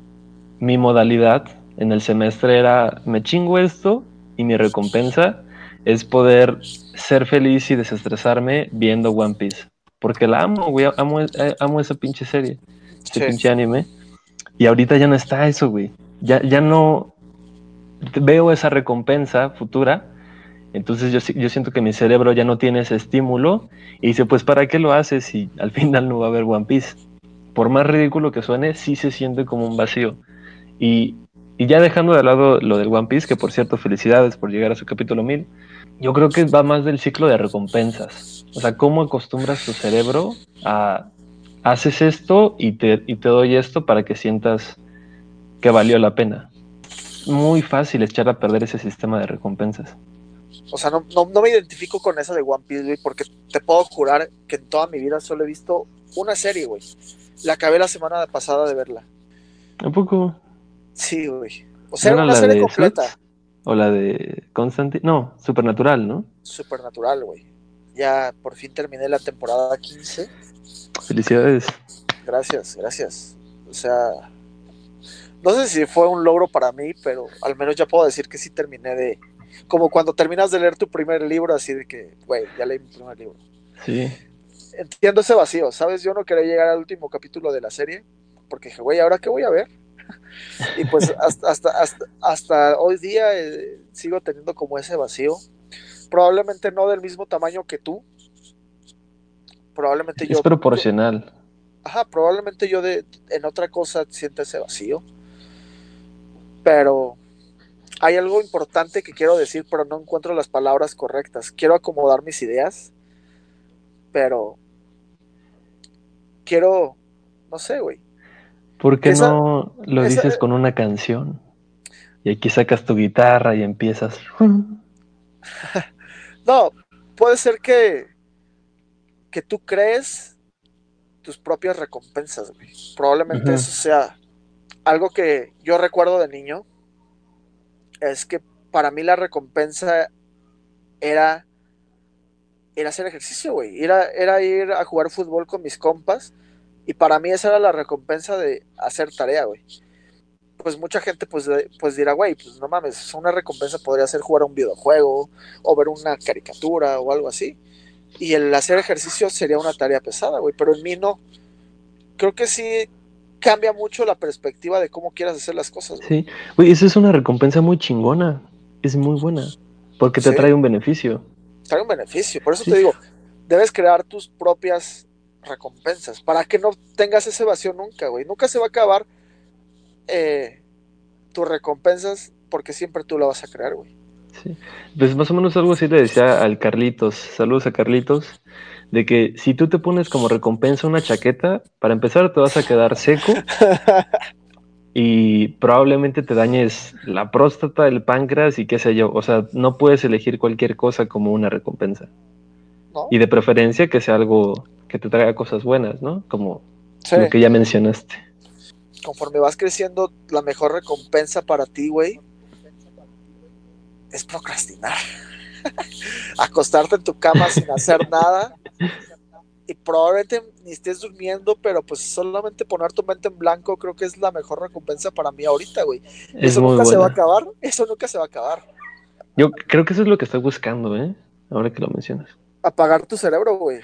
mi modalidad en el semestre era, me chingo esto y mi recompensa es poder ser feliz y desestresarme viendo One Piece. Porque la amo, güey, amo, eh, amo esa pinche serie, ese pinche anime. Y ahorita ya no está eso, güey. Ya, ya no veo esa recompensa futura entonces yo, yo siento que mi cerebro ya no tiene ese estímulo y dice, pues ¿para qué lo haces si al [LAUGHS] final no va a haber One Piece? Por más ridículo que suene, sí se siente como un vacío. Y, y ya dejando de lado lo del One Piece, que por cierto, felicidades por llegar a su capítulo 1000, yo creo que va más del ciclo de recompensas. O sea, cómo acostumbras tu cerebro a haces esto y te, y te doy esto para que sientas que valió la pena. Muy fácil echar a perder ese sistema de recompensas. O sea, no, no, me identifico con esa de One Piece, güey, porque te puedo jurar que en toda mi vida solo he visto una serie, güey. La acabé la semana pasada de verla. ¿A poco? Sí, güey. O sea, una serie completa. ¿O la de Constantine? No, Supernatural, ¿no? Supernatural, güey. Ya por fin terminé la temporada 15. Felicidades. Gracias, gracias. O sea, no sé si fue un logro para mí, pero al menos ya puedo decir que sí terminé de, como cuando terminas de leer tu primer libro, así de que, güey, ya leí mi primer libro. Sí. Entiendo ese vacío, ¿sabes? Yo no quería llegar al último capítulo de la serie, porque dije, güey, ¿ahora qué voy a ver? [LAUGHS] y pues hasta, hasta, hasta, hoy día eh, sigo teniendo como ese vacío. Probablemente no del mismo tamaño que tú. Probablemente yo. Es proporcional. ajá, probablemente yo de, en otra cosa sienta ese vacío. Pero hay algo importante que quiero decir, pero no encuentro las palabras correctas. Quiero acomodar mis ideas, pero quiero, no sé, güey. ¿Por qué no lo dices con una canción? Y aquí sacas tu guitarra y empiezas. [LAUGHS] no, puede ser que, que tú crees tus propias recompensas, güey. Probablemente eso sea algo que yo recuerdo de niño es que para mí la recompensa era, era hacer ejercicio, güey. Era, era ir a jugar fútbol con mis compas. Y para mí esa era la recompensa de hacer tarea, güey. Pues mucha gente pues, pues dirá, güey, pues no mames, una recompensa podría ser jugar un videojuego o ver una caricatura o algo así. Y el hacer ejercicio sería una tarea pesada, güey. Pero en mí no. Creo que sí cambia mucho la perspectiva de cómo quieras hacer las cosas. Sí, güey, eso es una recompensa muy chingona. Es muy buena. Porque te trae un beneficio. Trae un beneficio. Por eso te digo, debes crear tus propias recompensas, para que no tengas ese vacío nunca, güey. Nunca se va a acabar eh, tus recompensas porque siempre tú la vas a crear, güey. Sí. Pues más o menos algo así le decía al Carlitos, saludos a Carlitos, de que si tú te pones como recompensa una chaqueta, para empezar te vas a quedar seco [LAUGHS] y probablemente te dañes la próstata, el páncreas y qué sé yo. O sea, no puedes elegir cualquier cosa como una recompensa. Y de preferencia que sea algo que te traiga cosas buenas, ¿no? Como lo que ya mencionaste. Conforme vas creciendo, la mejor recompensa para ti, güey, es procrastinar. Acostarte en tu cama sin hacer nada y probablemente ni estés durmiendo, pero pues solamente poner tu mente en blanco creo que es la mejor recompensa para mí ahorita, güey. Eso nunca se va a acabar, eso nunca se va a acabar. Yo creo que eso es lo que estoy buscando, ¿eh? Ahora que lo mencionas. Apagar tu cerebro, güey.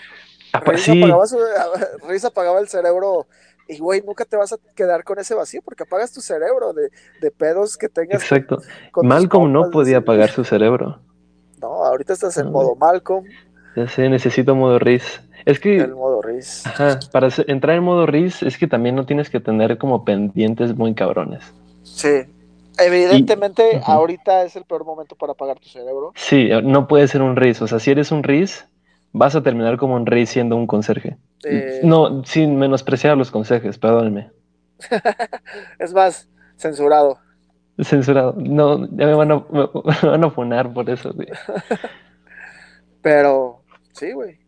sí. [LAUGHS] Risa apagaba el cerebro y, güey, nunca te vas a quedar con ese vacío porque apagas tu cerebro de, de pedos que tengas. Exacto. Malcolm no podía apagar su cerebro. No, ahorita estás en modo Malcolm. Ya sé, necesito modo Riz. Es que. El modo Riz. Ajá, para entrar en modo Riz es que también no tienes que tener como pendientes muy cabrones. Sí. Evidentemente, ahorita es el peor momento para apagar tu cerebro. Sí, no puede ser un Riz. O sea, si eres un Riz, vas a terminar como un rey siendo un conserje. Eh, no, sin menospreciar los conserjes, perdónenme. [LAUGHS] es más, censurado. Censurado. No, ya me van a, me van a funar por eso, güey. [LAUGHS] Pero, sí, güey.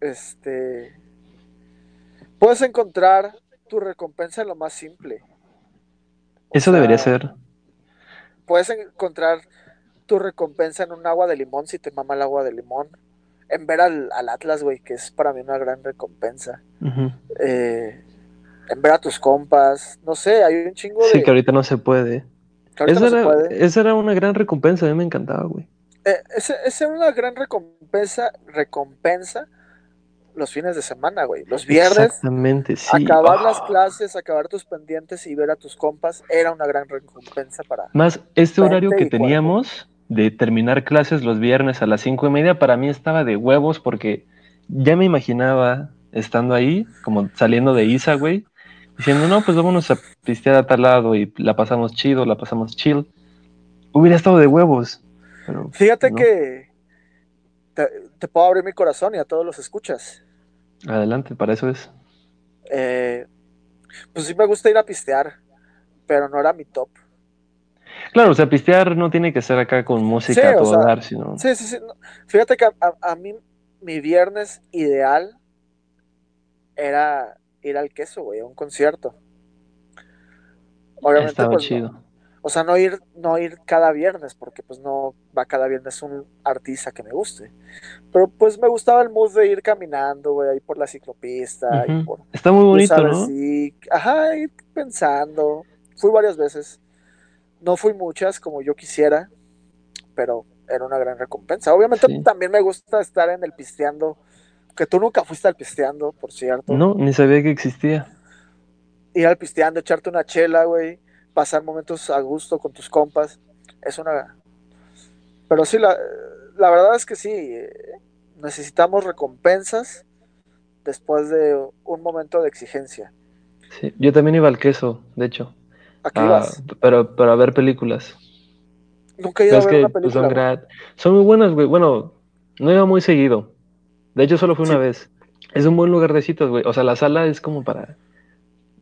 Este. Puedes encontrar tu recompensa en lo más simple. eso debería ser. Puedes encontrar tu recompensa en un agua de limón si te mama el agua de limón en ver al, Atlas, güey, que es para mí una gran recompensa. Eh, en ver a tus compas, no sé, hay un chingo de... Sí, que ahorita no se puede. Esa, era, esa era una gran recompensa, a mí me encantaba, güey. Eh, esa, era una gran recompensa, recompensa los fines de semana, güey. Los viernes. Exactamente, sí. Acabar las ah. clases, acabar tus pendientes y ver a tus compas era una gran recompensa para. Más este horario que teníamos, de terminar clases los viernes a las cinco y media, para mí estaba de huevos porque ya me imaginaba estando ahí, como saliendo de Isa, güey, diciendo, no, pues vámonos a pistear a tal lado y la pasamos chido, la pasamos chill. Hubiera estado de huevos. Fíjate que te, puedo abrir mi corazón y a todos los escuchas. Adelante, para eso es. Eh, pues sí me gusta ir a pistear, pero no era mi top. Claro, o sea, pistear no tiene que ser acá con música a todo dar, sino. Sí, sí, sí. Fíjate que a, mí mi viernes ideal era ir al queso, güey, a un concierto. Obviamente, Estaba pues, chido. o sea, no ir, no ir cada viernes, porque pues no va cada viernes un artista que me guste. Pero pues me gustaba el mood de ir caminando, güey, ahí por la ciclopista. Está muy bonito, ¿no? Sí, ajá, ir pensando. Fui varias veces. No fui muchas como yo quisiera, pero era una gran recompensa. Obviamente también me gusta estar en el pisteando, que tú nunca fuiste al pisteando, por cierto. No, ni sabía que existía. Ir al pisteando, echarte una chela, güey, pasar momentos a gusto con tus compas, es una... Pero sí, la, la verdad es que sí, necesitamos recompensas después de un momento de exigencia. Sí, yo también iba al queso, de hecho. Aquí vas. Pero para ver películas. Nunca he ido a ver una pues. Son, muy buenas, güey. Bueno, no iba muy seguido. De hecho, solo fue una vez. Es un buen lugar de citas, güey. O sea, la sala es como para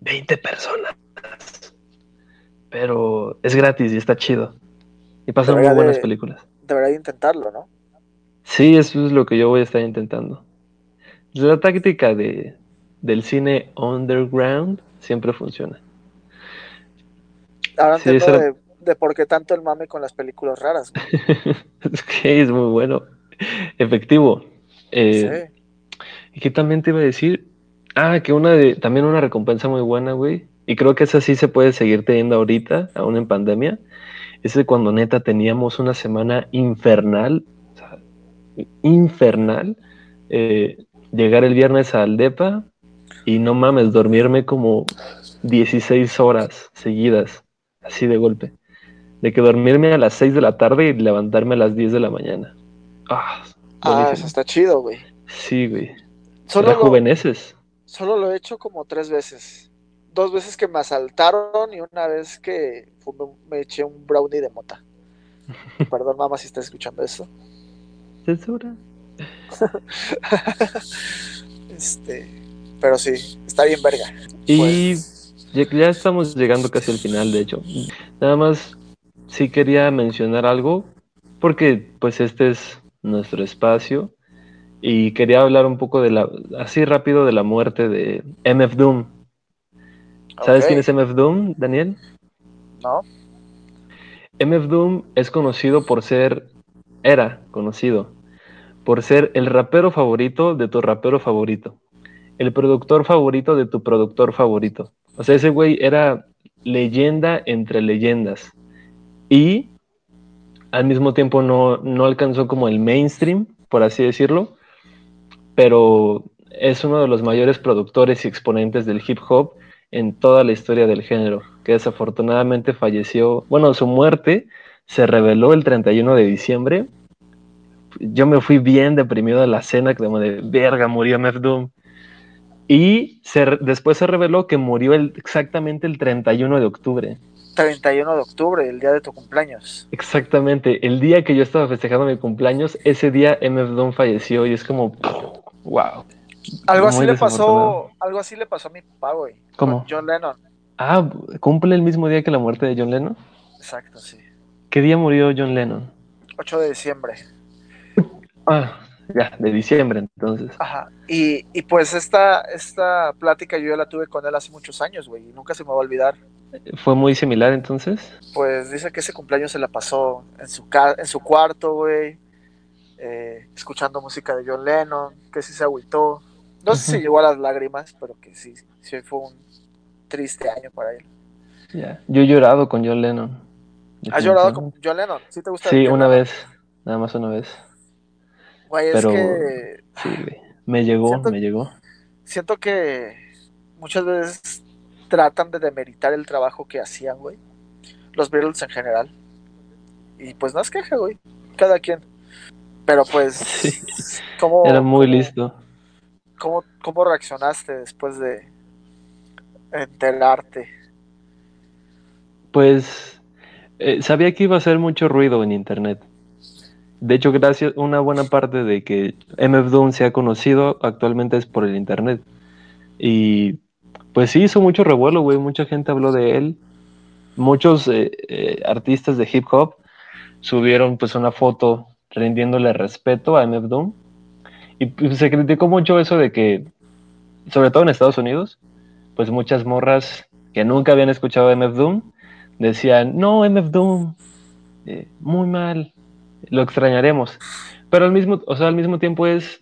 20 personas. Pero es gratis y está chido. Y pasan muy buenas películas. Debería intentarlo, ¿no? Sí, eso es lo que yo voy a estar intentando. La táctica de, del cine underground siempre funciona. Ahora entiendo de, por qué tanto el mame con las películas raras. [LAUGHS] es que es muy bueno. Efectivo. Eh, ¿Y qué también te iba a decir? Ah, que una de, también una recompensa muy buena, güey. Y creo que esa sí se puede seguir teniendo ahorita, aún en pandemia. Es de cuando neta teníamos una semana infernal. infernal. Eh, llegar el viernes al DEPA y no mames, dormirme como 16 horas seguidas así de golpe. De que dormirme a las 6 de la tarde y levantarme a las 10 de la mañana. Ah, ah eso está chido, güey. Sí, güey. Solo lo, juveneces. solo lo he hecho como tres veces. Dos veces que me asaltaron y una vez que fumé- me eché un brownie de mota. [LAUGHS] Perdón, mamá, si estás escuchando eso. Censura. [LAUGHS] Este, pero sí, está bien verga. Y Pues, ya, ya estamos llegando casi al final, de hecho. Nada más sí quería mencionar algo, porque pues este es nuestro espacio. Y quería hablar un poco de la, así rápido, de la muerte de MF Doom. ¿Sabes quién es MF Doom, Daniel? ¿No? MF Doom es conocido por ser, era conocido por ser el rapero favorito de tu rapero favorito, el productor favorito de tu productor favorito. O sea, ese güey era leyenda entre leyendas y al mismo tiempo no, no alcanzó como el mainstream, por así decirlo, pero es uno de los mayores productores y exponentes del hip hop en toda la historia del género, que desafortunadamente falleció, bueno, su muerte se reveló el 31 de diciembre. Yo me fui bien deprimido a la cena, como de verga, murió MF Doom. Y se después se reveló que murió el- exactamente el 31 de octubre. 31 de octubre, el día de tu cumpleaños. Exactamente, el día que yo estaba festejando mi cumpleaños, ese día MF Doom falleció y es como, wow. Algo así le pasó, algo así le pasó a mi papá, güey. ¿Cómo? John Lennon. Ah, cumple el mismo día que la muerte de John Lennon. Exacto, sí. ¿Qué día murió John Lennon? 8 de diciembre. Ah, ya, de diciembre entonces. Ajá. Y, y pues esta, esta plática yo ya la tuve con él hace muchos años, güey, y nunca se me va a olvidar. ¿Fue muy similar entonces? Pues dice que ese cumpleaños se la pasó en su, ca- en su cuarto, güey, eh, escuchando música de John Lennon, que sí se agüitó. No sé si llegó a las lágrimas, pero que sí, sí fue un triste año para él. Ya. Yo he llorado con John Lennon. ¿Has llorado con John Lennon? ¿Sí te gusta? Sí, una vez. Nada más una vez. Güey, es pero- que Sí, güey. Me llegó, Siento- me llegó. siento que muchas veces tratan de demeritar el trabajo que hacían, güey. Los Beatles en general. Y pues no es queja, güey. Cada quien. Pero pues, [LAUGHS] Sí. ¿cómo, Era muy cómo- listo. ¿cómo, cómo reaccionaste después de enterarte? Pues eh, sabía que iba a hacer mucho ruido en internet. De hecho, gracias, una buena parte de que MF Doom se ha conocido actualmente es por el internet. Y pues sí, hizo mucho revuelo, güey. Mucha gente habló de él. Muchos eh, eh, artistas de hip hop subieron pues una foto rindiéndole respeto a MF Doom. Y pues, se criticó mucho eso de que, sobre todo en Estados Unidos, pues muchas morras que nunca habían escuchado a MF Doom decían, no, MF Doom, eh, muy mal, lo extrañaremos. Pero al mismo, o sea, al mismo tiempo es,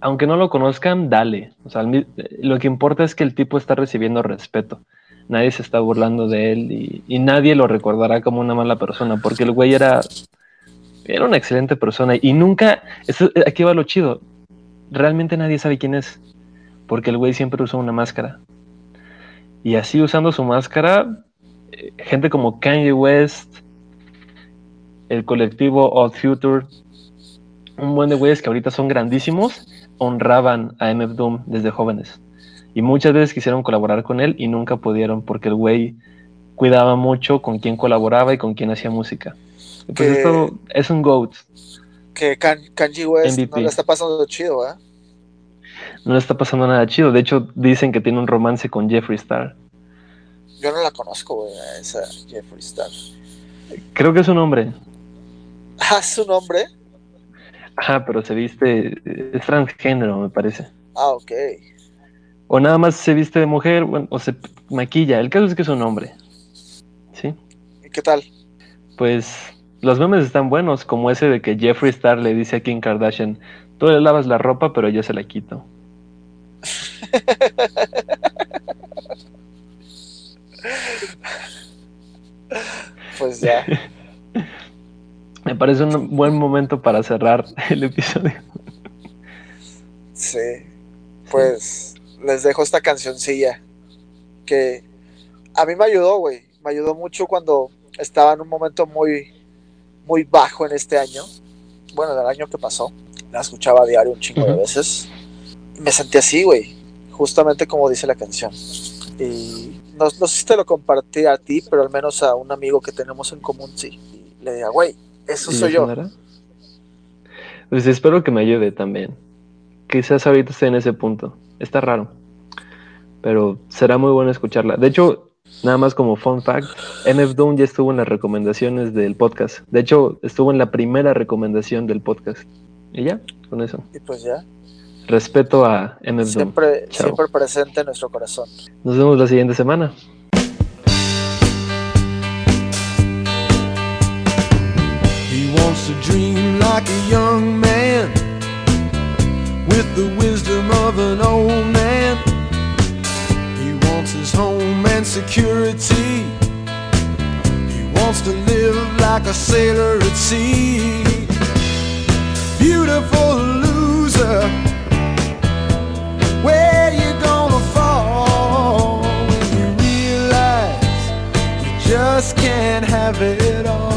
aunque no lo conozcan, dale. O sea, lo que importa es que el tipo está recibiendo respeto. Nadie se está burlando de él y, y nadie lo recordará como una mala persona, porque el güey era, era una excelente persona y nunca, aquí va lo chido, realmente nadie sabe quién es, porque el güey siempre usó una máscara. Y así usando su máscara, eh, gente como Kanye West, el colectivo Odd Future, un buen de güeyes que ahorita son grandísimos, honraban a MF Doom desde jóvenes. Y muchas veces quisieron colaborar con él y nunca pudieron porque el güey cuidaba mucho con quién colaboraba y con quién hacía música. Pues Que- esto es un GOAT. Que Kan- Kanji West MVP. no le está pasando chido, ¿eh? No le está pasando nada chido. De hecho, dicen que tiene un romance con Jeffree Star. Yo no la conozco, güey, a esa Jeffree Star. Creo que es un hombre. [LAUGHS] Ah, su nombre. Ajá, pero se viste. Es transgénero, me parece. Ah, ok. O nada más se viste de mujer bueno, o se maquilla. El caso es que es un hombre. ¿Sí? ¿Y qué tal? Pues los memes están buenos, como ese de que Jeffree Star le dice a Kim Kardashian: Tú le lavas la ropa, pero yo se la quito. [LAUGHS] Pues ya. [LAUGHS] Me parece un buen momento para cerrar [LAUGHS] el episodio. Sí. Pues les dejo esta cancioncilla que a mí me ayudó, güey. Me ayudó mucho cuando estaba en un momento muy, muy bajo en este año. Bueno, del año que pasó. La escuchaba a diario un chingo de veces. me sentí así, güey, justamente como dice la canción. Y no, no, sé si te lo compartí a ti, pero al menos a un amigo que tenemos en común, sí. Y le diga, güey, eso soy yo. Pues espero que me ayude también. Quizás ahorita esté en ese punto. Está raro. Pero será muy bueno escucharla. De hecho, nada más como fun fact, MF Doom ya estuvo en las recomendaciones del podcast. De hecho, estuvo en la primera recomendación del podcast. Y ya, con eso. Y pues ya. Respeto a MF siempre, Siempre presente en nuestro corazón. Nos vemos la siguiente semana. to dream like a young man with the wisdom of an old man. He wants his home and security. He wants to live like a sailor at sea. Beautiful loser. Where you gonna fall when you realize you just can't have it all?